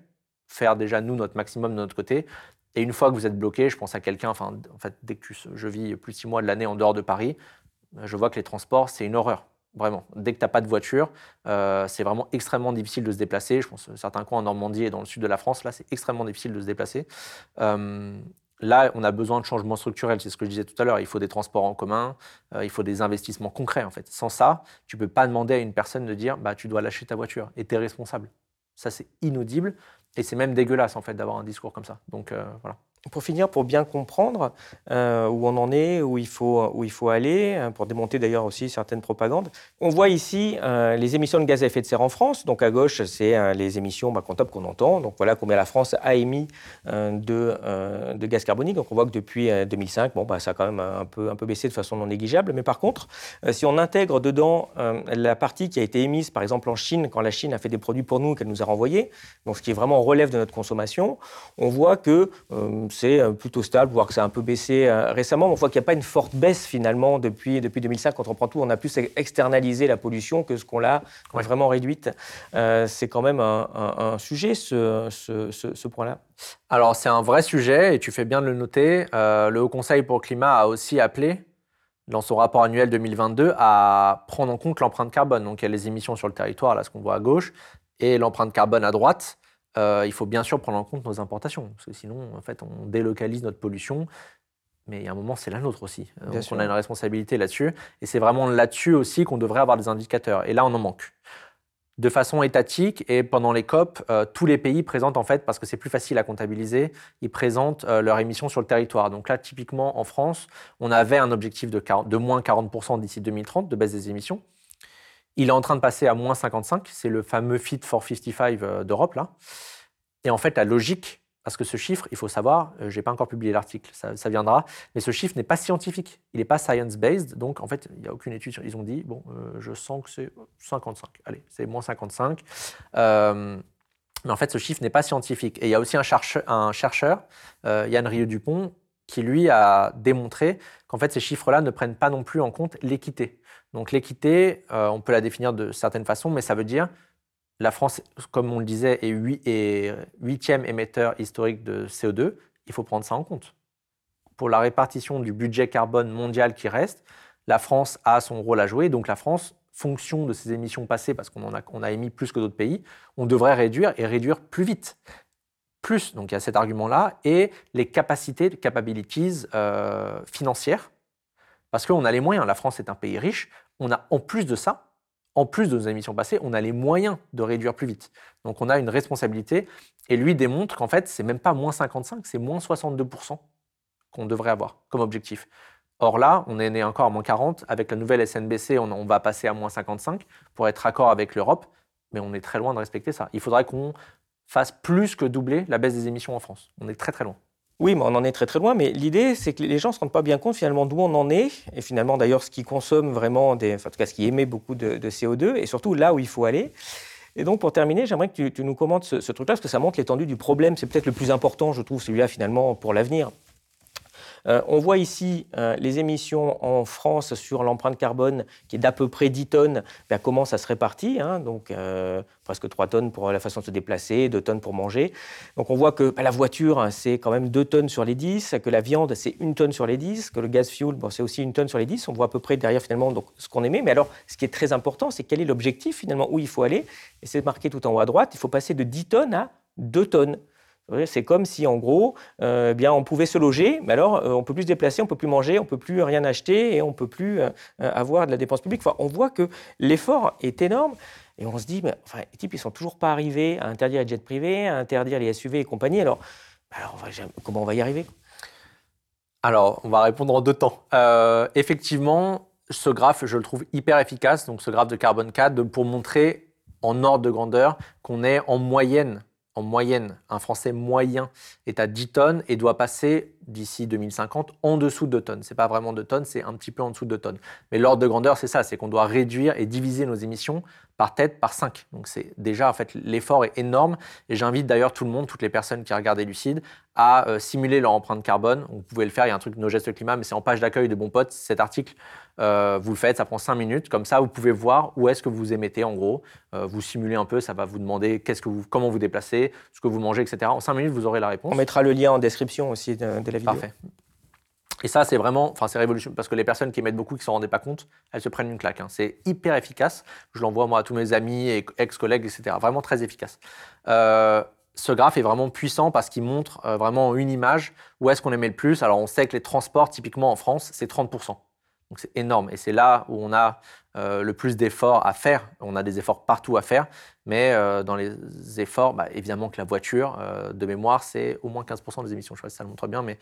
faire déjà, nous, notre maximum de notre côté. Et une fois que vous êtes bloqué, je pense à quelqu'un, enfin, en fait, dès que je vis plus de six mois de l'année en dehors de Paris, je vois que les transports, c'est une horreur. Vraiment. Dès que tu n'as pas de voiture, euh, c'est vraiment extrêmement difficile de se déplacer. Je pense que certains coins en Normandie et dans le sud de la France, là, c'est extrêmement difficile de se déplacer. Euh, là, on a besoin de changements structurels. C'est ce que je disais tout à l'heure. Il faut des transports en commun, euh, il faut des investissements concrets, en fait. Sans ça, tu ne peux pas demander à une personne de dire bah, tu dois lâcher ta voiture et tu es responsable. Ça, c'est inaudible et c'est même dégueulasse, en fait, d'avoir un discours comme ça. Donc, voilà. Pour finir, pour bien comprendre euh, où on en est, où il faut, où il faut aller, hein, pour démonter d'ailleurs aussi certaines propagandes, on voit ici euh, les émissions de gaz à effet de serre en France. Donc à gauche, c'est euh, les émissions bah, comptables qu'on entend. Donc voilà combien la France a émis de, de, gaz carbonique. Donc on voit que depuis 2005, bon, bah, ça a quand même un peu, un peu baissé de façon non négligeable. Mais par contre, si on intègre dedans la partie qui a été émise, par exemple en Chine, quand la Chine a fait des produits pour nous qu'elle nous a renvoyés, donc ce qui est vraiment relève de notre consommation, on voit que c'est plutôt stable, voire que ça a un peu baissé récemment. On voit qu'il n'y a pas une forte baisse finalement depuis, depuis 2005. Quand on prend tout, on a plus externalisé la pollution que ce qu'on l'a vraiment réduite. c'est quand même un, sujet, ce, ce, ce, point-là. Alors, c'est un vrai sujet et tu fais bien de le noter. le Haut Conseil pour le climat a aussi appelé dans son rapport annuel 2022 à prendre en compte l'empreinte carbone. Donc il y a les émissions sur le territoire, là ce qu'on voit à gauche, et l'empreinte carbone à droite. Euh, il faut bien sûr prendre en compte nos importations, parce que sinon, en fait, on délocalise notre pollution. Mais a un moment, c'est la nôtre aussi. Donc on a une responsabilité là-dessus. Et c'est vraiment là-dessus aussi qu'on devrait avoir des indicateurs. Et là, on en manque de façon étatique et pendant les COP, euh, tous les pays présentent en fait, parce que c'est plus facile à comptabiliser, ils présentent euh, leurs émissions sur le territoire. Donc là, typiquement en France, on avait un objectif de, de moins 40% d'ici 2030 de baisse des émissions. Il est en train de passer à moins 55, c'est le fameux Fit for 55 euh, d'Europe là. Et en fait, la logique parce que ce chiffre, il faut savoir, euh, je n'ai pas encore publié l'article, ça, viendra, mais ce chiffre n'est pas scientifique, il n'est pas science-based, donc en fait, il n'y a aucune étude. Ils ont dit, bon, euh, je sens que c'est 55, allez, c'est moins 55. Euh, mais en fait, ce chiffre n'est pas scientifique. Et il y a aussi un, chercheur, un chercheur Yann Rieu-Dupont, qui lui a démontré qu'en fait, ces chiffres-là ne prennent pas non plus en compte l'équité. Donc l'équité, on peut la définir de certaines façons, mais ça veut dire la France, comme on le disait, est, huitième émetteur historique de CO2. Il faut prendre ça en compte. Pour la répartition du budget carbone mondial qui reste, la France a son rôle à jouer. Donc la France, fonction de ses émissions passées, parce qu'on a, a émis plus que d'autres pays, on devrait réduire et réduire plus vite. Plus, donc il y a cet argument-là, et les capacités, capabilities euh, financières, parce qu'on a les moyens. La France est un pays riche. On a en plus de ça en plus de nos émissions passées, on a les moyens de réduire plus vite. Donc on a une responsabilité. Et lui démontre qu'en fait, c'est même pas moins 55, c'est moins 62% qu'on devrait avoir comme objectif. Or là, on est né encore à moins 40. Avec la nouvelle SNBC, on, va passer à moins 55 pour être accord avec l'Europe. Mais on est très loin de respecter ça. Il faudrait qu'on fasse plus que doubler la baisse des émissions en France. On est très très loin. Oui, mais on en est très très loin. Mais l'idée, c'est que les gens ne se rendent pas bien compte finalement d'où on en est, et finalement d'ailleurs ce qui consomme vraiment, des, enfin, en tout cas ce qui émet beaucoup de, CO2, et surtout là où il faut aller. Et donc pour terminer, j'aimerais que tu, nous commentes ce, ce truc-là, parce que ça montre l'étendue du problème. C'est peut-être le plus important, je trouve, celui-là finalement pour l'avenir. Euh, on voit ici euh, les émissions en France sur l'empreinte carbone qui est d'à peu près 10 tonnes, ben, comment ça se répartit, hein, donc euh, presque 3 tonnes pour la façon de se déplacer, 2 tonnes pour manger. Donc on voit que ben, la voiture, c'est quand même 2 tonnes sur les 10, que la viande, c'est 1 tonne sur les 10, que le gaz fuel, c'est aussi 1 tonne sur les 10. On voit à peu près derrière finalement ce qu'on émet. Mais alors, ce qui est très important, c'est quel est l'objectif finalement, où il faut aller. Et c'est marqué tout en haut à droite, il faut passer de 10 tonnes à 2 tonnes. C'est comme si, en gros, euh, bien, on pouvait se loger, mais alors euh, on peut plus se déplacer, on peut plus manger, on peut plus rien acheter et on peut plus euh, avoir de la dépense publique. On voit que l'effort est énorme. Et on se dit, mais, enfin, les types, ils sont toujours pas arrivés à interdire les jets privés, à interdire les SUV et compagnie. Alors, alors comment on va y arriver Alors, on va répondre en deux temps. effectivement, ce graphe, je le trouve hyper efficace, donc ce graphe de carbone 4, pour montrer en ordre de grandeur qu'on est en moyenne en moyenne, un Français moyen est à 10 tonnes et doit passer d'ici 2050 en dessous de 2 tonnes. Ce n'est pas vraiment 2 tonnes, c'est un petit peu en dessous de 2 tonnes. Mais l'ordre de grandeur, c'est ça, c'est qu'on doit réduire et diviser nos émissions par tête par 5. Donc c'est déjà, en fait, l'effort est énorme. Et j'invite d'ailleurs tout le monde, toutes les personnes qui regardent Lucide, à euh, simuler leur empreinte carbone. Vous pouvez le faire, il y a un truc, nos gestes climat, mais c'est en page d'accueil de Bon Pote. Cet article, euh, vous le faites, ça prend 5 minutes. Comme ça, vous pouvez voir où est-ce que vous émettez en gros. Euh, vous simulez un peu, ça va vous demander qu'est-ce que vous, comment vous déplacez, ce que vous mangez, etc. En 5 minutes, vous aurez la réponse. On mettra le lien en description aussi de, de la vidéo. Parfait. Et ça, c'est vraiment, enfin, c'est révolution parce que les personnes qui émettent beaucoup, qui s'en rendaient pas compte, elles se prennent une claque. Hein. C'est hyper efficace. Je l'envoie moi à tous mes amis et ex-collègues, etc. Vraiment très efficace. Euh, ce graphe est vraiment puissant parce qu'il montre euh, vraiment une image où est-ce qu'on émet le plus. Alors, on sait que les transports, typiquement en France, c'est 30%. Donc, c'est énorme. Et c'est là où on a euh, le plus d'efforts à faire. On a des efforts partout à faire. Mais euh, dans les efforts, bah, évidemment que la voiture, euh, de mémoire, c'est au moins 15% des émissions. Je ne sais pas si ça le montre bien, mais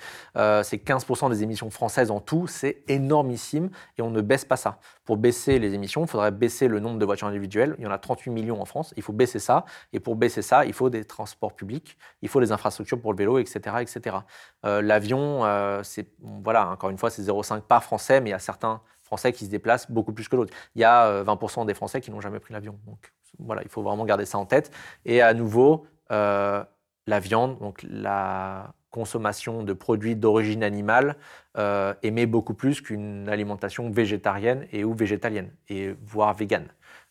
c'est 15% des émissions françaises en tout. C'est énormissime et on ne baisse pas ça. Pour baisser les émissions, il faudrait baisser le nombre de voitures individuelles. Il y en a 38 millions en France. Il faut baisser ça. Et pour baisser ça, il faut des transports publics, il faut des infrastructures pour le vélo, etc. etc. L'avion, c'est, voilà, encore une fois, c'est 0,5 par Français, mais il y a certains Français qui se déplacent beaucoup plus que d'autres. Il y a 20% des Français qui n'ont jamais pris l'avion. Donc voilà, il faut vraiment garder ça en tête. Et à nouveau, euh, la viande, donc la consommation de produits d'origine animale euh, émet beaucoup plus qu'une alimentation végétarienne et ou végétalienne, et voire végane.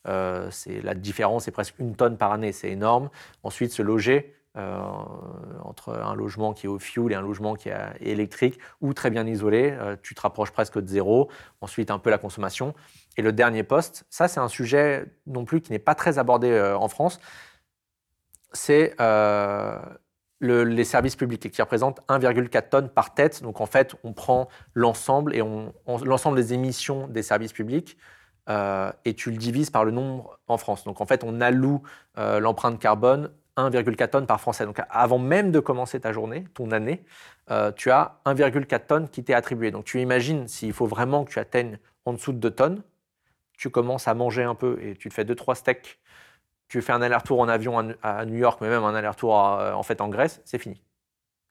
Euh, la différence est presque une tonne par année, c'est énorme. Ensuite, se loger euh, entre un logement qui est au fuel et un logement qui est électrique ou très bien isolé, tu te rapproches presque de zéro. Ensuite, un peu la consommation. Et le dernier poste, ça c'est un sujet non plus qui n'est pas très abordé en France, c'est les services publics qui représentent 1,4 tonnes par tête. Donc en fait, on prend l'ensemble et l'ensemble des émissions des services publics euh, et tu le divises par le nombre en France. Donc en fait, on alloue euh, l'empreinte carbone 1,4 tonnes par Français. Donc avant même de commencer ta journée, ton année, euh, tu as 1,4 tonnes qui t'est attribué. Donc tu imagines s'il faut vraiment que tu atteignes en dessous de 2 tonnes, tu commences à manger un peu et tu te fais 2-3 steaks tu fais un aller-retour en avion à New York, mais même un aller-retour euh, en fait en Grèce, c'est fini.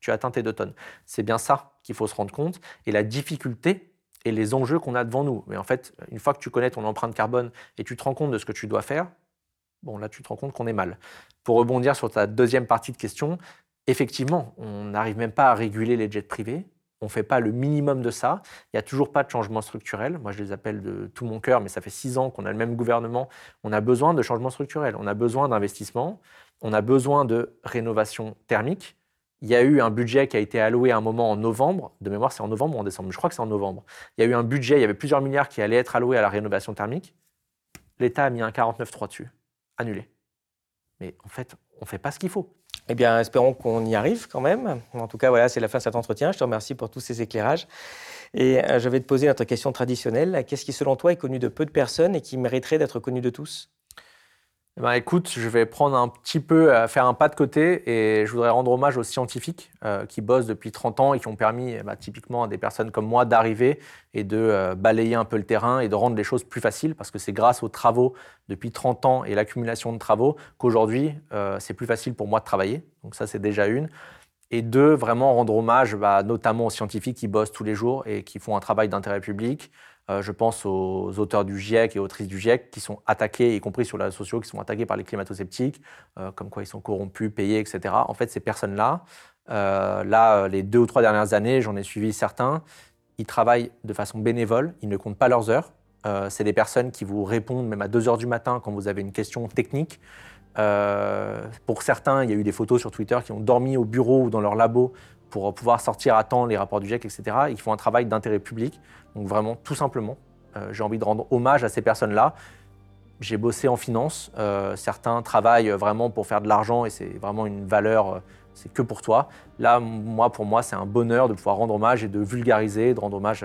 Tu as atteint tes deux tonnes. C'est bien ça qu'il faut se rendre compte et la difficulté et les enjeux qu'on a devant nous. Mais en fait, une fois que tu connais ton empreinte carbone et tu te rends compte de ce que tu dois faire, bon là tu te rends compte qu'on est mal. Pour rebondir sur ta deuxième partie de question, effectivement, on n'arrive même pas à réguler les jets privés on ne fait pas le minimum de ça. Il n'y a toujours pas de changement structurel. Moi, je les appelle de tout mon cœur, mais ça fait six ans qu'on a le même gouvernement. On a besoin de changement structurel. On a besoin d'investissement. On a besoin de rénovation thermique. Il y a eu un budget qui a été alloué à un moment en novembre. De mémoire, c'est en novembre ou en décembre? Je crois que c'est en novembre. Il y a eu un budget, il y avait plusieurs milliards qui allaient être alloués à la rénovation thermique. L'État a mis un 49.3 dessus. Annulé. Mais en fait, on ne fait pas ce qu'il faut. Eh bien, espérons qu'on y arrive quand même. En tout cas, voilà, c'est la fin de cet entretien. Je te remercie pour tous ces éclairages. Et euh, je vais te poser notre question traditionnelle. Qu'est-ce qui, selon toi, est connu de peu de personnes et qui mériterait d'être connu de tous? Eh ben, écoute, je vais prendre un petit peu, euh, faire un pas de côté et je voudrais rendre hommage aux scientifiques euh, qui bossent depuis 30 ans et qui ont permis eh ben, typiquement à des personnes comme moi d'arriver et de euh, balayer un peu le terrain et de rendre les choses plus faciles parce que c'est grâce aux travaux depuis 30 ans et l'accumulation de travaux qu'aujourd'hui c'est plus facile pour moi de travailler. Donc ça c'est déjà une. Et deux, vraiment rendre hommage bah, notamment aux scientifiques qui bossent tous les jours et qui font un travail d'intérêt public, euh, je pense aux auteurs du GIEC et autrices du GIEC qui sont attaqués, y compris sur les réseaux sociaux, qui sont attaqués par les climato-sceptiques, euh, comme quoi ils sont corrompus, payés, etc. En fait, ces personnes-là, euh, là, les deux ou trois dernières années, j'en ai suivi certains, ils travaillent de façon bénévole, ils ne comptent pas leurs heures. c'est des personnes qui vous répondent même à 2 heures du matin quand vous avez une question technique. pour certains, il y a eu des photos sur Twitter qui ont dormi au bureau ou dans leur labo pour pouvoir sortir à temps les rapports du GIEC, etc. Ils font un travail d'intérêt public. Donc vraiment, tout simplement, euh, j'ai envie de rendre hommage à ces personnes-là. J'ai bossé en finance. Euh, certains travaillent vraiment pour faire de l'argent et c'est vraiment une valeur, euh, c'est que pour toi. Là, moi, pour moi, c'est un bonheur de pouvoir rendre hommage et de vulgariser, de rendre hommage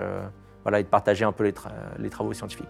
voilà, et de partager un peu les, travaux scientifiques.